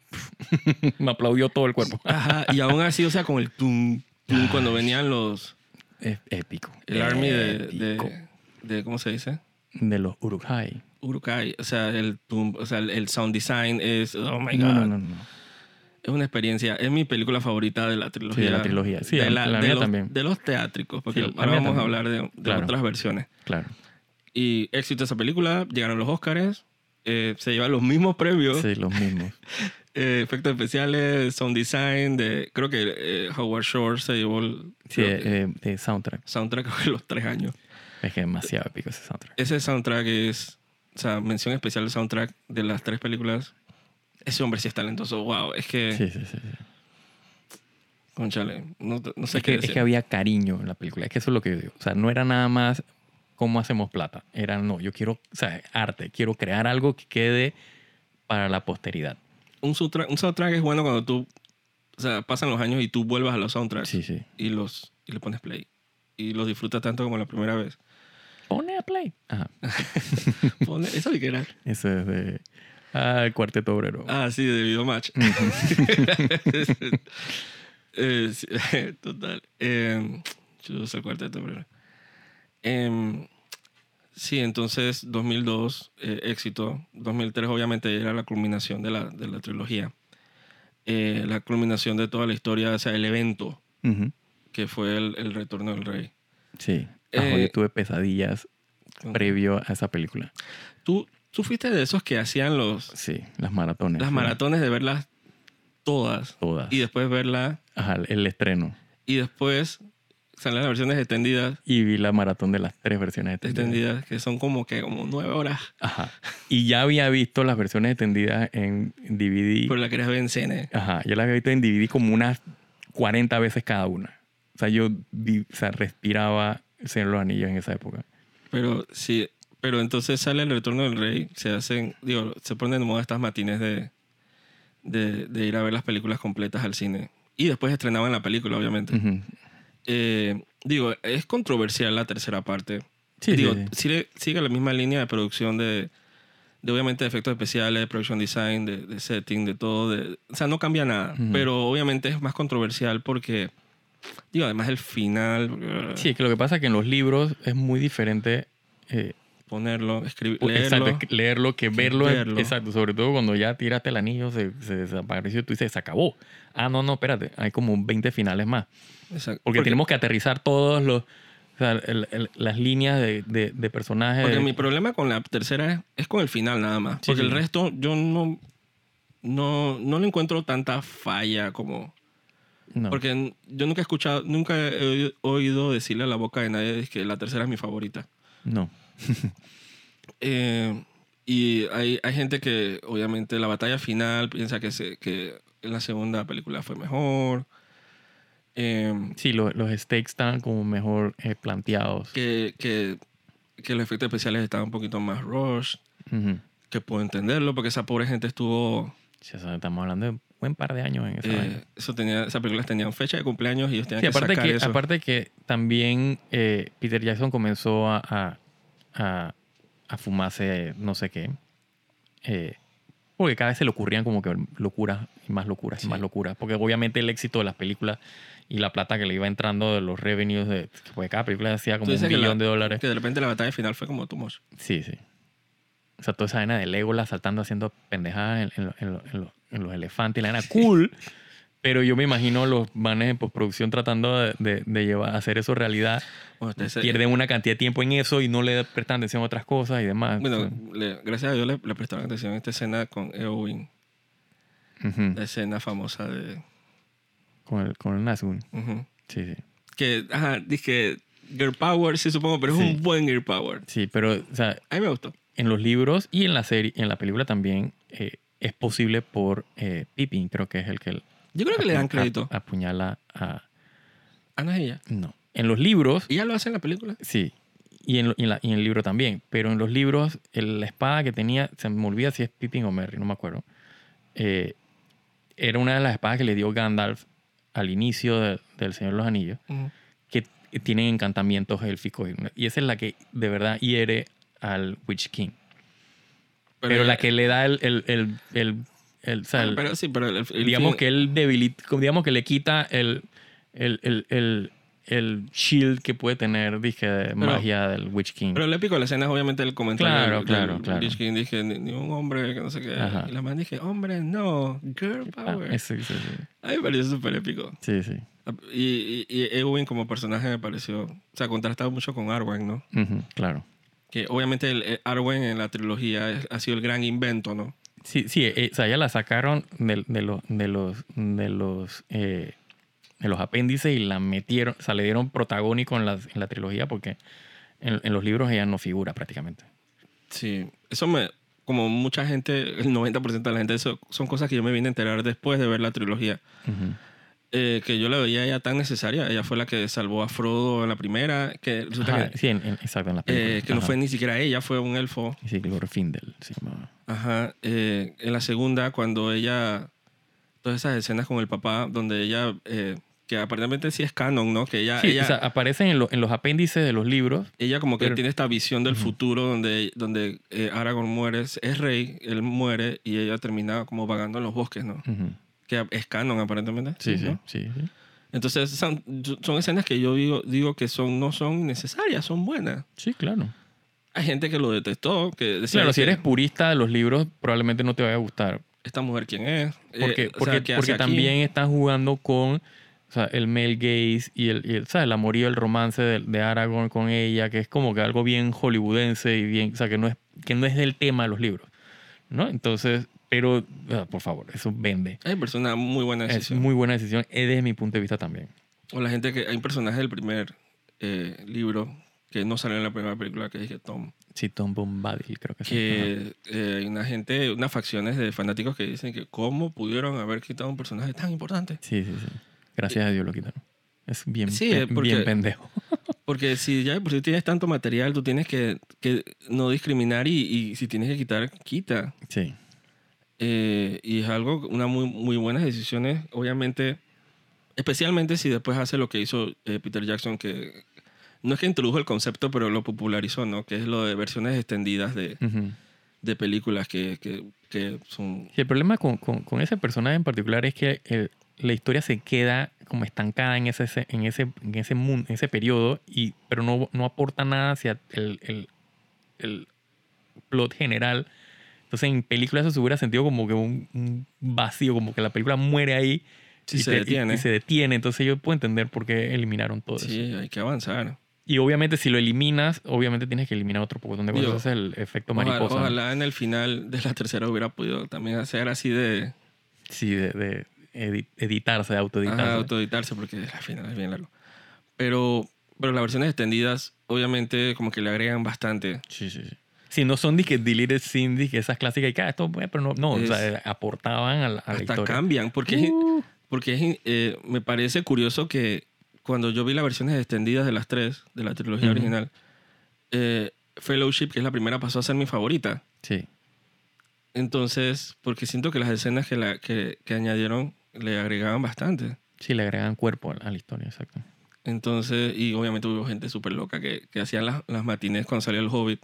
me aplaudió todo el cuerpo. Ajá, y aún así, o sea, con el tum, tum, cuando venían los. Es épico. El army de, de, Épico. de- ¿Cómo se dice? de los Uruk-hai. Urukai. O sea, el tum, o sea, el, el sound design es. Oh my God. No, no, no, no. Es una experiencia. Es mi película favorita de la trilogía. Sí, de la trilogía. Sí, de, la- la de mía los, también. De los teátricos, porque Sí, ahora vamos a también. hablar de, de Claro. otras versiones. Claro. Y éxito esa película. Llegaron los Oscars. eh, se llevan los mismos premios. Sí, los mismos. eh, efectos especiales, sound design. De, creo que eh, Howard Shore se llevó el Sí, eh, de soundtrack. soundtrack que los tres años. Es que es demasiado épico ese soundtrack. Ese soundtrack es, o sea, mención especial del soundtrack de las tres películas. Ese hombre sí es talentoso. Wow, es que, Sí, sí, sí. sí. conchale, no, no sé Es qué que, es decir. que había cariño en la película. Es que eso es lo que yo digo. O sea, no era nada más cómo hacemos plata. Era, no, yo quiero, o sea, arte. Quiero crear algo que quede para la posteridad. un, soundtrack, un soundtrack es bueno cuando tú, o sea, pasan los años y tú vuelvas a los soundtracks Sí, sí. y, los, y le pones play. Y los disfrutas tanto como la primera vez. Pone a play. Ajá. Pone, eso que era. Eso es de... Ah, el cuarteto obrero. Ah, sí, de Video Match. Ujú. Eh, sí, total. Eh, yo sé el cuarteto, pero... Em, sí, entonces 2002, eh, éxito. 2003 obviamente era la culminación de la, de la trilogía. Eh, la culminación de toda la historia, o sea, el evento que fue el, el retorno del rey. Sí. Eh, yo tuve pesadillas previo a esa película. ¿Tú, tú fuiste de esos que hacían los, Sí, las maratones. las maratones de verlas todas Todas. y después verla Ajá, el estreno. y después salen las versiones extendidas, Y vi la maratón de las tres versiones extendidas. extendidas que son como que como nueve horas, Ajá. Y ya había visto las versiones extendidas en DVD. pero la querías ver en cine. Ajá, yo las había visto en DVD como unas 40 veces cada una. O sea, yo o sea, respiraba Señor los Anillos en esa época. Pero sí, pero entonces sale el retorno del rey, se hacen, digo, se ponen de moda estas matines de, de, de ir a ver las películas completas al cine. Y después estrenaban la película, obviamente. Ujú. Eh, digo, es controversial la tercera parte. Sí, digo, sí, sí. Sigue, sigue la misma línea de producción de, de obviamente, de efectos especiales, de production design, de, de setting, de todo. De, o sea, no cambia nada. Ujú. Pero obviamente es más controversial porque, digo, además el final, Sí, es que lo que pasa es que en los libros es muy diferente eh, ponerlo, escribir, leerlo. Exacto, leerlo que verlo. exacto, sobre todo cuando ya tiraste el anillo, se, se desapareció, tú dices, se acabó. Ah, no, no, espérate, hay como 20 finales más. Exacto. Porque, tenemos que aterrizar todos los... O sea, el- el- las líneas de, de, de personajes. Porque mi problema con la tercera es, es con el final nada más. Sí, Porque sí. el resto yo no, no, no le encuentro tanta falla como... no. Porque yo nunca he escuchado, nunca he oído- oído decirle a la boca de nadie que la tercera es mi favorita. No. Eh, y hay, hay gente que obviamente la batalla final piensa que, se, que en la segunda película fue mejor. Eh, Sí, lo- los stakes estaban como mejor eh, planteados. que, que, que los efectos especiales estaban un poquito más rush. Ujú. Que puedo entenderlo porque esa pobre gente estuvo... Sí, estamos hablando de un buen par de años en esa eh, eso tenía, esas películas tenían fecha de cumpleaños y ellos tenían Sí, que aparte sacar que, eso. aparte que también eh, Peter Jackson comenzó a, a, a- a fumarse no sé qué. Eh, porque cada vez se le ocurrían como que locuras y más locuras Sí. y más locuras. Porque obviamente el éxito de las películas y la plata que le iba entrando de los revenues de porque cada película hacía como un billón de dólares. Que de repente la batalla final fue como much. Sí, sí. O sea, toda esa vaina de Legolas saltando haciendo pendejadas en, en en en lo- en los elefantes. La vaina cool. Pero yo me imagino los manes en postproducción tratando de, de- de llevar, hacer eso realidad. Bueno, se- Pierden una cantidad de tiempo en eso y no le prestan atención a otras cosas y demás. Bueno, le- gracias a Dios le, le prestaron atención a esta escena con Eowyn. La escena famosa de... Con el, con el Nazgûl. Sí, sí. Que, ajá, dije... Girl Power, sí supongo, pero es Sí. un buen Girl Power. Sí, pero, o sea, A mí me gustó. en los libros y en la serie, en la película también eh, es posible por eh, Pippin, creo que es el que Yo creo que le dan crédito. ap- apuñala a... Ana es ella. No. En los libros ¿Y ella lo hace en la película? Sí, y en, y en la- y en el libro también. Pero en los libros, el- la espada que tenía, se me olvida si es Pippin o Merry, no me acuerdo. eh, era una de las espadas que le dio Gandalf al inicio de- del Señor de los Anillos, que tienen encantamientos élficos. Y esa es la que de verdad hiere al Witch King. Pero, la que le da el... el, el, el- el- o sea, Ah, el- pero sí, pero el, digamos fin- que él debilita, digamos que le quita el, el, el, el, el shield que puede tener, dije, de magia del Witch King. Pero el épico de la escena es obviamente el comentario Claro, del- claro, del claro. Lich King. Dije, ni, un hombre que no sé qué. Ajá. Y la man dije, hombre, no. Girl Ah, Power. ese- ese- ese. A mí me pareció súper épico. Sí, sí. Y, y, y Eowyn como personaje me pareció... O sea, contrastado mucho con Arwen, ¿no? Ujú, claro. Que obviamente el, el Arwen en la trilogía ha sido el gran invento, ¿no? Sí, sí, eh, o sea, ya la sacaron de, de los de los de los eh, de los apéndices y la metieron, o sea, le dieron protagónico en la, en la trilogía porque en, en los libros ella no figura prácticamente. Sí. Eso me... Como mucha gente, el 90% de la gente, eso son cosas que yo me vine a enterar después de ver la trilogía. Ujú. Eh, que yo la veía ya tan necesaria. Ella fue la que salvó a Frodo en la primera. Que resulta Ajá, que, sí, en- en- exacto, en la eh, película. que no Ajá. fue ni siquiera ella, fue un elfo. Sí, Glorfindel se llamaba. Ajá. eh, en la segunda, cuando ella. Todas esas escenas con el papá, donde ella. eh, que aparentemente sí es canon, ¿no? Que ella. Sí, ella, o sea, aparecen en, lo- en los apéndices de los libros. ella como que pero- tiene esta visión del Ujú. futuro donde, donde eh, Aragorn muere, es rey, él muere y ella termina como vagando en los bosques, ¿no? Ujú. Que es canon aparentemente. Sí, sí, ¿no? sí, sí. Entonces son, son escenas que yo digo, digo que son, no son necesarias, son buenas. Sí, claro. Hay gente que lo detestó, que decía Claro, si que eres purista de los libros, probablemente no te vaya a gustar. esta mujer quién es. Porque, Eh, o sea, porque, ¿qué porque también están jugando con o sea, el male gaze y el, y el, ¿sabes? el amorío, el romance de, de Aragorn con ella, que es como que algo bien hollywoodense y bien, o sea, que no es, que no es del tema de los libros. ¿No? Entonces, pero, ah, por favor, eso vende. Hay personas muy buena Es decisión. muy buena decisión, eh, desde mi punto de vista también. O la gente que hay personajes del primer eh, libro que no salen en la primera película que dije Tom. Sí, Tom Bombadil, creo que sí. Ajá. Que eh, hay una gente, unas facciones de fanáticos que dicen que cómo pudieron haber quitado un personaje tan importante. Sí, sí, sí. Gracias a Dios lo quitaron. Es bien, Sí, pe- eh, porque- bien pendejo. Porque si ya por si tienes tanto material, tú tienes que, que no discriminar y, y si tienes que quitar, quita. Sí. Eh, y es algo, una muy, muy buenas decisiones, obviamente, especialmente si después hace lo que hizo eh, Peter Jackson, que no es que introdujo el concepto, pero lo popularizó, ¿no? Que es lo de versiones extendidas de, Ujú. de películas que, que, que son... Sí, el problema con, con, con ese personaje en particular es que el- la historia se queda como estancada en ese, en ese, en ese, mun- en ese periodo, y, pero no, no aporta nada hacia el, el, el plot general. Entonces en películas eso se hubiera sentido como que un, un vacío, como que la película muere ahí Sí, y, se te- y- detiene. y se detiene. Entonces yo puedo entender por qué eliminaron todo eso. Sí, hay que avanzar. Y Y obviamente si lo eliminas, obviamente tienes que eliminar otro poco de cosas. Es el efecto Ojalá, mariposa. ojalá en el final de la tercera hubiera podido también hacer así de Sí, de, de edi- editarse, de autoeditarse. ajá, autoeditarse, porque al final es bien largo. Pero, pero las versiones extendidas, obviamente, como que le agregan bastante. Sí, sí, sí. Si no son disque deleted scene, que esas clásicas y que ah, esto, eh, pero no, no Es- o sea, aportaban a la, a la Hasta historia. cambian, porque, Uh, porque eh, me parece curioso que cuando yo vi las versiones extendidas de las tres, de la trilogía original, eh, Fellowship, que es la primera, pasó a ser mi favorita. sí. Entonces, porque siento que las escenas que, la, que, que añadieron le agregaban bastante. Sí, le agregan cuerpo a la, historia, exacto. Entonces, y obviamente hubo gente súper loca que, que hacían las, las matines cuando salió el Hobbit.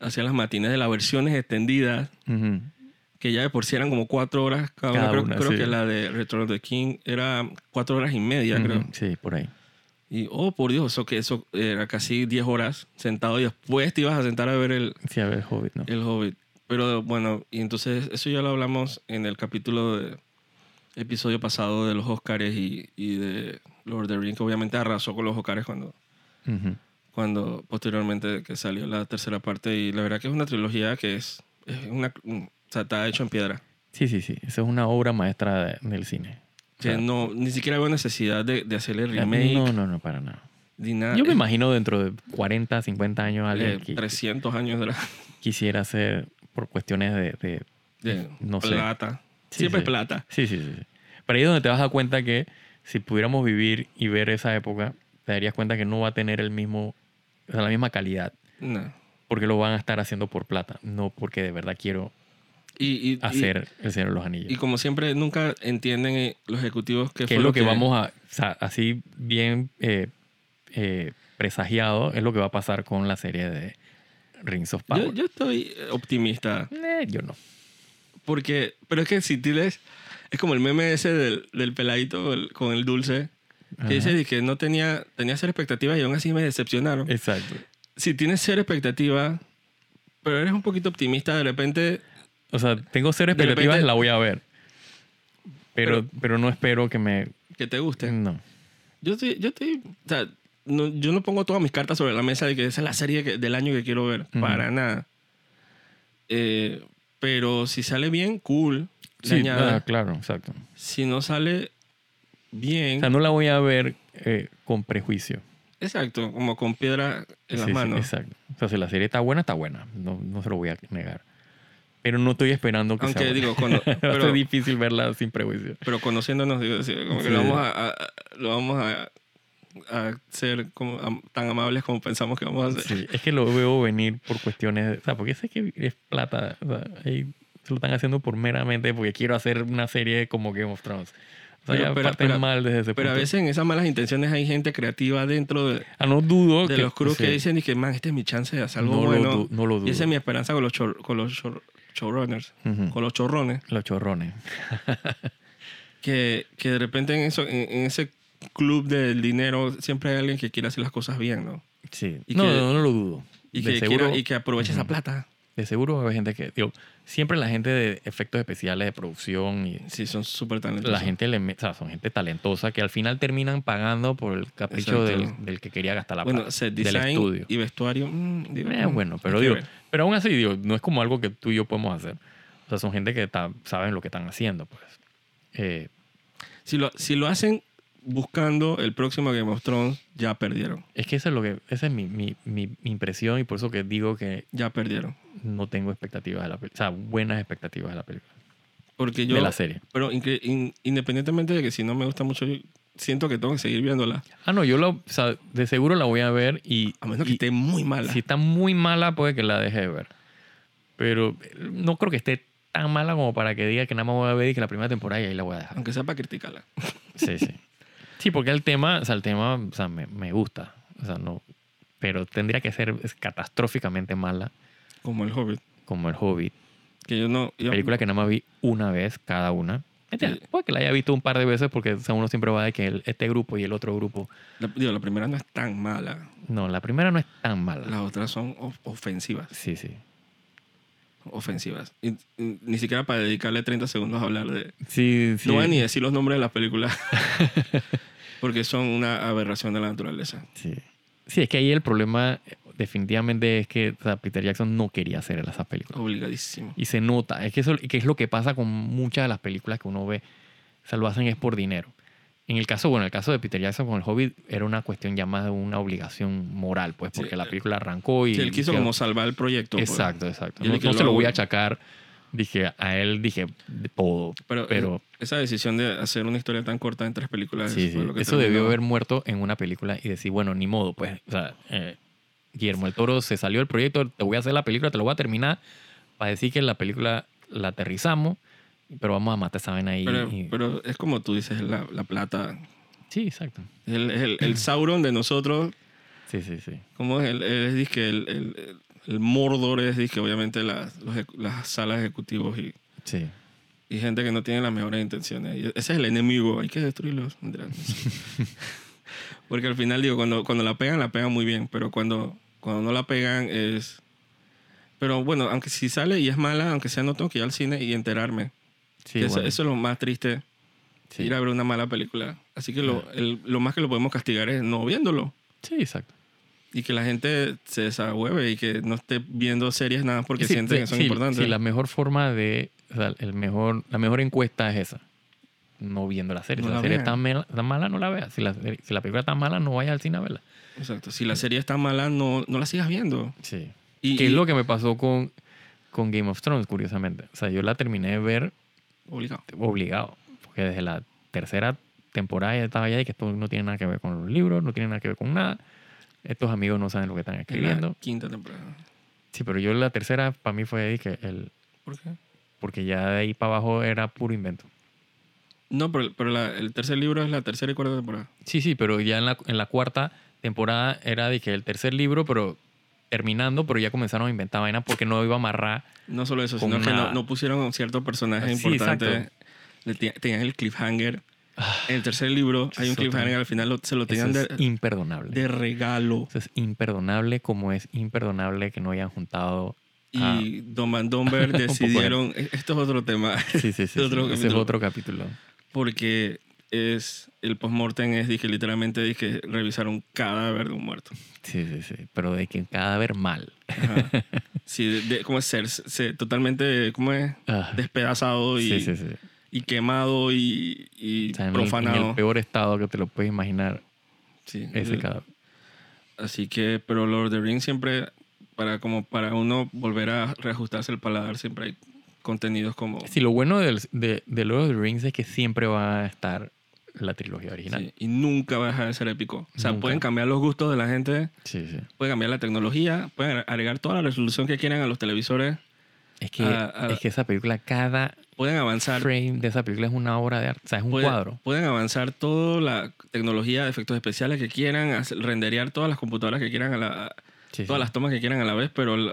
Hacían las matines de las versiones extendidas, que ya de por sí eran como cuatro horas cada, Cada una. Creo, una, creo sí. que la de Return of the King era cuatro horas y media, Ujú, creo. Sí, por ahí. Y, oh, por Dios, eso que eso era casi 10 horas sentado y después te ibas a sentar a ver el, Sí, a ver, Hobbit, ¿no? el Hobbit. Pero bueno, y entonces eso ya lo hablamos en el capítulo de episodio pasado de los Oscars y, y de Lord of the Rings, que obviamente arrasó con los Oscars cuando, Ujú. Cuando posteriormente que salió la tercera parte. Y la verdad que es una trilogía que es, es una... O sea, está hecho en piedra. Sí, sí, sí. Esa es una obra maestra de- del cine. O Que sea, no, ni siquiera veo necesidad de, de hacerle eh, remake No, no, no, para nada. Yo me Es, imagino dentro de 40, 50 años eh, alguien que 300 años de, la, quisiera hacer por cuestiones de... de- de No sé. plata. Sí, Siempre sí. es plata. Sí, sí, sí. sí. Pero ahí es donde te vas a dar cuenta que si pudiéramos vivir y ver esa época, te darías cuenta que no va a tener el mismo, o sea, la misma calidad. No. Porque lo van a estar haciendo por plata, no porque de verdad quiero Y, y- y- hacer El Señor de los Anillos. Y como siempre, nunca entienden eh, los ejecutivos que que fue es lo que, vamos a, o sea, así bien eh, eh, presagiado, es lo que va a pasar con la serie de Rings of Power. Yo, yo estoy optimista. Eh, yo no. Porque, pero es que si tienes, es como el meme ese del, del peladito el- con el dulce, que dice que no tenía, tenía cero expectativas y aún así me decepcionaron. Exacto. Si tienes cero expectativas, pero eres un poquito optimista, de repente, O sea, tengo cero expectativas, repente- la voy a ver. Pero, pero, no espero que me... que te guste. No. Yo estoy, yo estoy, o sea, no, yo no pongo todas mis cartas sobre la mesa de que esa es la serie que- del año que quiero ver, Ujú. para nada. Eh, pero si sale bien, cool. Sí, ah, claro, exacto. Si no sale bien, O sea, no la voy a ver eh, con prejuicio. exacto, como con piedra en las Sí, sí, manos. exacto. O sea, si la serie está buena, está buena. No, no se lo voy a negar. Pero no estoy esperando que Aunque sea digo, cuando- a pero- ser difícil verla sin prejuicio. pero conociéndonos, digo, sí, como que Sí. lo vamos a, a- lo vamos a, a ser como am- tan amables como pensamos que vamos a hacer. Sí, es que lo veo venir por cuestiones... o sea, porque sé que es plata. O sea, ahí se lo están haciendo por meramente porque quiero hacer una serie como Game of Thrones. O sea, Pero- pero- pero- mal desde ese Pero a punto. veces en esas malas intenciones hay gente creativa dentro de, Ah, no dudo de que... los crews sí. que dicen y que, man, esta es mi chance de hacer algo no, bueno. lo no lo dudo. y esa es mi esperanza con los, chor- con los chor- showrunners, Ujú. con los chorrones, Los chorrones. que, que de repente en, eso, en, en ese club del dinero siempre hay alguien que quiere hacer las cosas bien, ¿no? Sí. Y no, que- no, no lo dudo. Y de, que, seguro, quiera- y que aproveche esa Ujú. plata. de seguro hay gente que... Digo, siempre la gente de efectos especiales, de producción y... Sí, son súper talentosos. La gente le o sea, son gente talentosa que al final terminan pagando por el capricho del, del que quería gastar la Bueno, plata. set del design estudio. y vestuario. mm, digo, Eh, mm, bueno, pero digo, ver. pero aún así, digo, no es como algo que tú y yo podemos hacer. O sea, son gente que ta- saben lo que están haciendo, pues. Eh, Si lo, si lo hacen buscando el próximo Game of Thrones, ya perdieron. es que eso es lo que, esa es mi, mi, mi- impresión y por eso que digo que Ya perdieron. no tengo expectativas de la película. O sea, buenas expectativas de la película. Porque yo. de la serie. Pero in- independientemente de que si no me gusta mucho, yo siento que tengo que seguir viéndola. Ah, no, yo lo, o sea, de seguro la voy a ver y, A menos que esté muy mala. si está muy mala, puede que la deje de ver. Pero eh, no creo que esté tan mala como para que diga que nada más voy a ver y que la primera temporada y ahí la voy a dejar. Aunque sea para criticarla. Sí, sí. Sí, porque el tema, o sea, el tema, o sea, me, me gusta. O sea, no. Pero tendría que ser catastróficamente mala, Como el Hobbit. como El Hobbit. Que yo no. yo- Película que nada más vi una vez cada una. Sí. Puede que la haya visto un par de veces porque o sea, uno siempre va de que el- este grupo y el otro grupo. la, digo, la primera no es tan mala. No, la primera no es tan mala. Las otras son of- ofensivas. Sí, sí. Ofensivas. Y- y ni siquiera para dedicarle 30 segundos a hablar de. Sí, sí. No voy a ni decir los nombres de las películas. porque son una aberración de la naturaleza. Sí. Sí, es que ahí el problema eh, definitivamente es que o sea, Peter Jackson no quería hacer esas películas. Obligadísimo. Y se nota. Es que eso que es lo que pasa con muchas de las películas que uno ve. O sea, lo hacen es por dinero. En el caso, bueno, el caso de Peter Jackson con el Hobbit era una cuestión ya más de una obligación moral, pues, Sí, porque la eh, película arrancó y... Sí, él quiso quedó- como salvar el proyecto. pues. Exacto, exacto. Y él No, no se lo voy a achacar. Dije, a él dije todo. Pero, Pero, esa decisión de hacer una historia tan corta en tres películas. sí, sí, lo que eso debió haber muerto en una película y decir, bueno, ni modo, pues, o sea, eh, Guillermo el Toro se salió del proyecto, te voy a hacer la película, te lo voy a terminar para decir que la película la aterrizamos, pero vamos a matar esa vaina ahí. Pero, y- pero es como tú dices, la, la plata. Sí, exacto. El, el, el Sauron de nosotros, Sí, sí, sí. como es el, es disque el, el, el- Mordor es disque obviamente las, los las salas ejecutivos y, Sí. y gente que no tiene las mejores intenciones. Y ese es el enemigo, hay que destruirlos. Porque al final, digo, cuando, cuando la pegan, la pegan muy bien, pero cuando, cuando no la pegan es... Pero bueno, aunque si sale y es mala, aunque sea no tengo que ir al cine y enterarme. Sí, eso, bueno, eso es lo más triste, sí. ir a ver una mala película. Así que lo, el- lo más que lo podemos castigar es no viéndolo. Sí, exacto. Y que la gente se desahueve y que no esté viendo series nada porque Sí, sienten sí, que son sí, importantes. sí, la mejor forma de. O sea, el mejor, la mejor encuesta es esa. No viendo la serie. No si la, la serie está mala, está mala, no la veas. Si la, si la película está mala, no vayas al cine a verla. Exacto. Si la serie está mala, no, no la sigas viendo. Sí. Y, que es lo que me pasó con, con Game of Thrones, curiosamente. O sea, yo la terminé de ver Obligado. obligado. Porque desde la tercera temporada ya estaba ya y que esto no tiene nada que ver con los libros, no tiene nada que ver con nada. Estos amigos no saben lo que están En la escribiendo. quinta temporada. Sí, pero yo la tercera para mí fue que el, ¿Por qué? porque ya de ahí para abajo era puro invento. No, pero, pero la- el tercer libro es la tercera y cuarta temporada. Sí, sí, pero ya en la, en la cuarta temporada era de que el tercer libro, pero terminando, pero ya comenzaron a inventar vainas porque no iba a amarrar. No solo eso, sino que no, no pusieron a cierto personaje Sí, importante. Tenían el cliffhanger. En el tercer libro hay un Eso cliffhanger, al final lo- se lo Eso tenían es de, imperdonable. de regalo. Eso es imperdonable como es imperdonable que no hayan juntado. Y Ah. Dom and Dumber poco de- decidieron. Esto es otro tema. Sí, sí, sí. Otro sí. Ese es otro capítulo. Porque es. El postmortem es dije, literalmente dije, revisar un cadáver de un muerto. Sí, sí, sí. Pero de que cadáver mal. Ajá. Sí, de, de- ¿cómo es ser? Se- totalmente, ¿cómo es? Ah, Despedazado y, sí, sí, sí. Y quemado y, y O sea, en, el, en profanado. el peor estado que te lo puedes imaginar, Sí, ese cadáver. Así que, pero Lord of the Rings siempre, para, como para uno volver a reajustarse el paladar, siempre hay contenidos como... Sí, lo bueno del, de, de Lord of the Rings es que siempre va a estar la trilogía original. Sí, y nunca va a dejar de ser épico. O sea, Nunca. pueden cambiar los gustos de la gente, Sí, sí. pueden cambiar la tecnología, pueden agregar toda la resolución que quieran a los televisores, Es que, Ah, ah. es que esa película, cada pueden avanzar... frame de esa película es una obra de arte. O sea, es un pueden, cuadro. Pueden avanzar toda la tecnología de efectos especiales que quieran, hacer- renderear todas las computadoras que quieran, a la, Sí, todas sí. las tomas que quieran a la vez, pero el,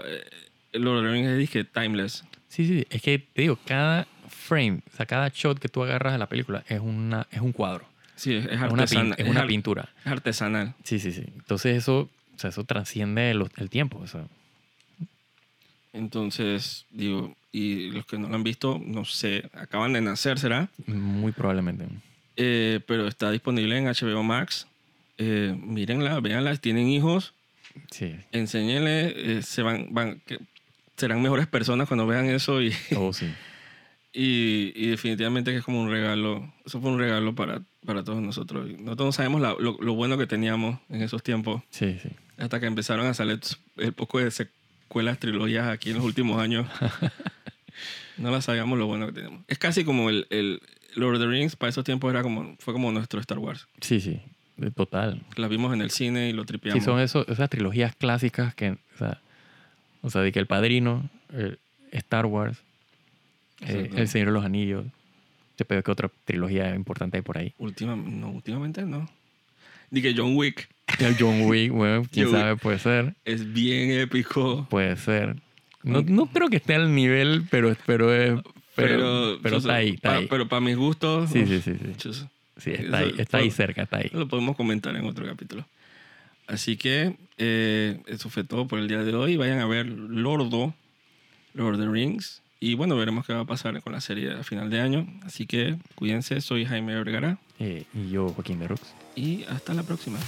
el of the Rings es disque timeless. Sí, sí, es que te digo, cada frame, o sea, cada shot que tú agarras de la película es, una, es un cuadro. Sí, es, es Es una, es pintura. es artesanal. Sí, sí, sí. Entonces eso, o sea, eso trasciende los- el tiempo. O sea, Entonces, digo, y los que no lo han visto, no sé, acaban de nacer, ¿será? muy probablemente. Eh, pero está disponible en HBO Max. Eh, mírenla, véanla, tienen hijos, Sí. enséñenle, eh, se van, van, que serán mejores personas cuando vean eso y, Oh, sí. y, y definitivamente que es como un regalo, eso fue un regalo para, para todos nosotros. Nosotros no sabemos la- lo, lo bueno que teníamos en esos tiempos, Sí, sí. hasta que empezaron a salir el poco de secuelas, trilogías aquí en los últimos años. no la sabíamos lo bueno que teníamos. Es casi como el, el Lord of the Rings, para esos tiempos era como, fue como nuestro Star Wars. Sí, sí. Total. La vimos en el cine y lo tripeamos. Sí, son eso, esas trilogías clásicas que, o sea, o sea, de que El Padrino, eh, Star Wars, eh. El Señor de los Anillos. Te pedo que otra trilogía importante hay por ahí. Última, no, últimamente no. Dije John Wick El John Wick, bueno, quién John sabe, puede ser. es bien épico. Puede ser. No, no creo que esté al nivel, pero, pero, es- pero, pero, está ahí, está pa- ahí. Pero para mis gustos, Sí, sí, sí, sí. Sí, está ahí, está ahí cerca, está ahí. lo podemos comentar en otro capítulo. Así que eh, eso fue todo por el día de hoy. Vayan a ver Lordo, Lord of the Rings. Y bueno, veremos qué va a pasar con la serie a final de año. Así que cuídense, soy Jaime Vergara Eh, y yo, Joaquín de Rux. y hasta la próxima.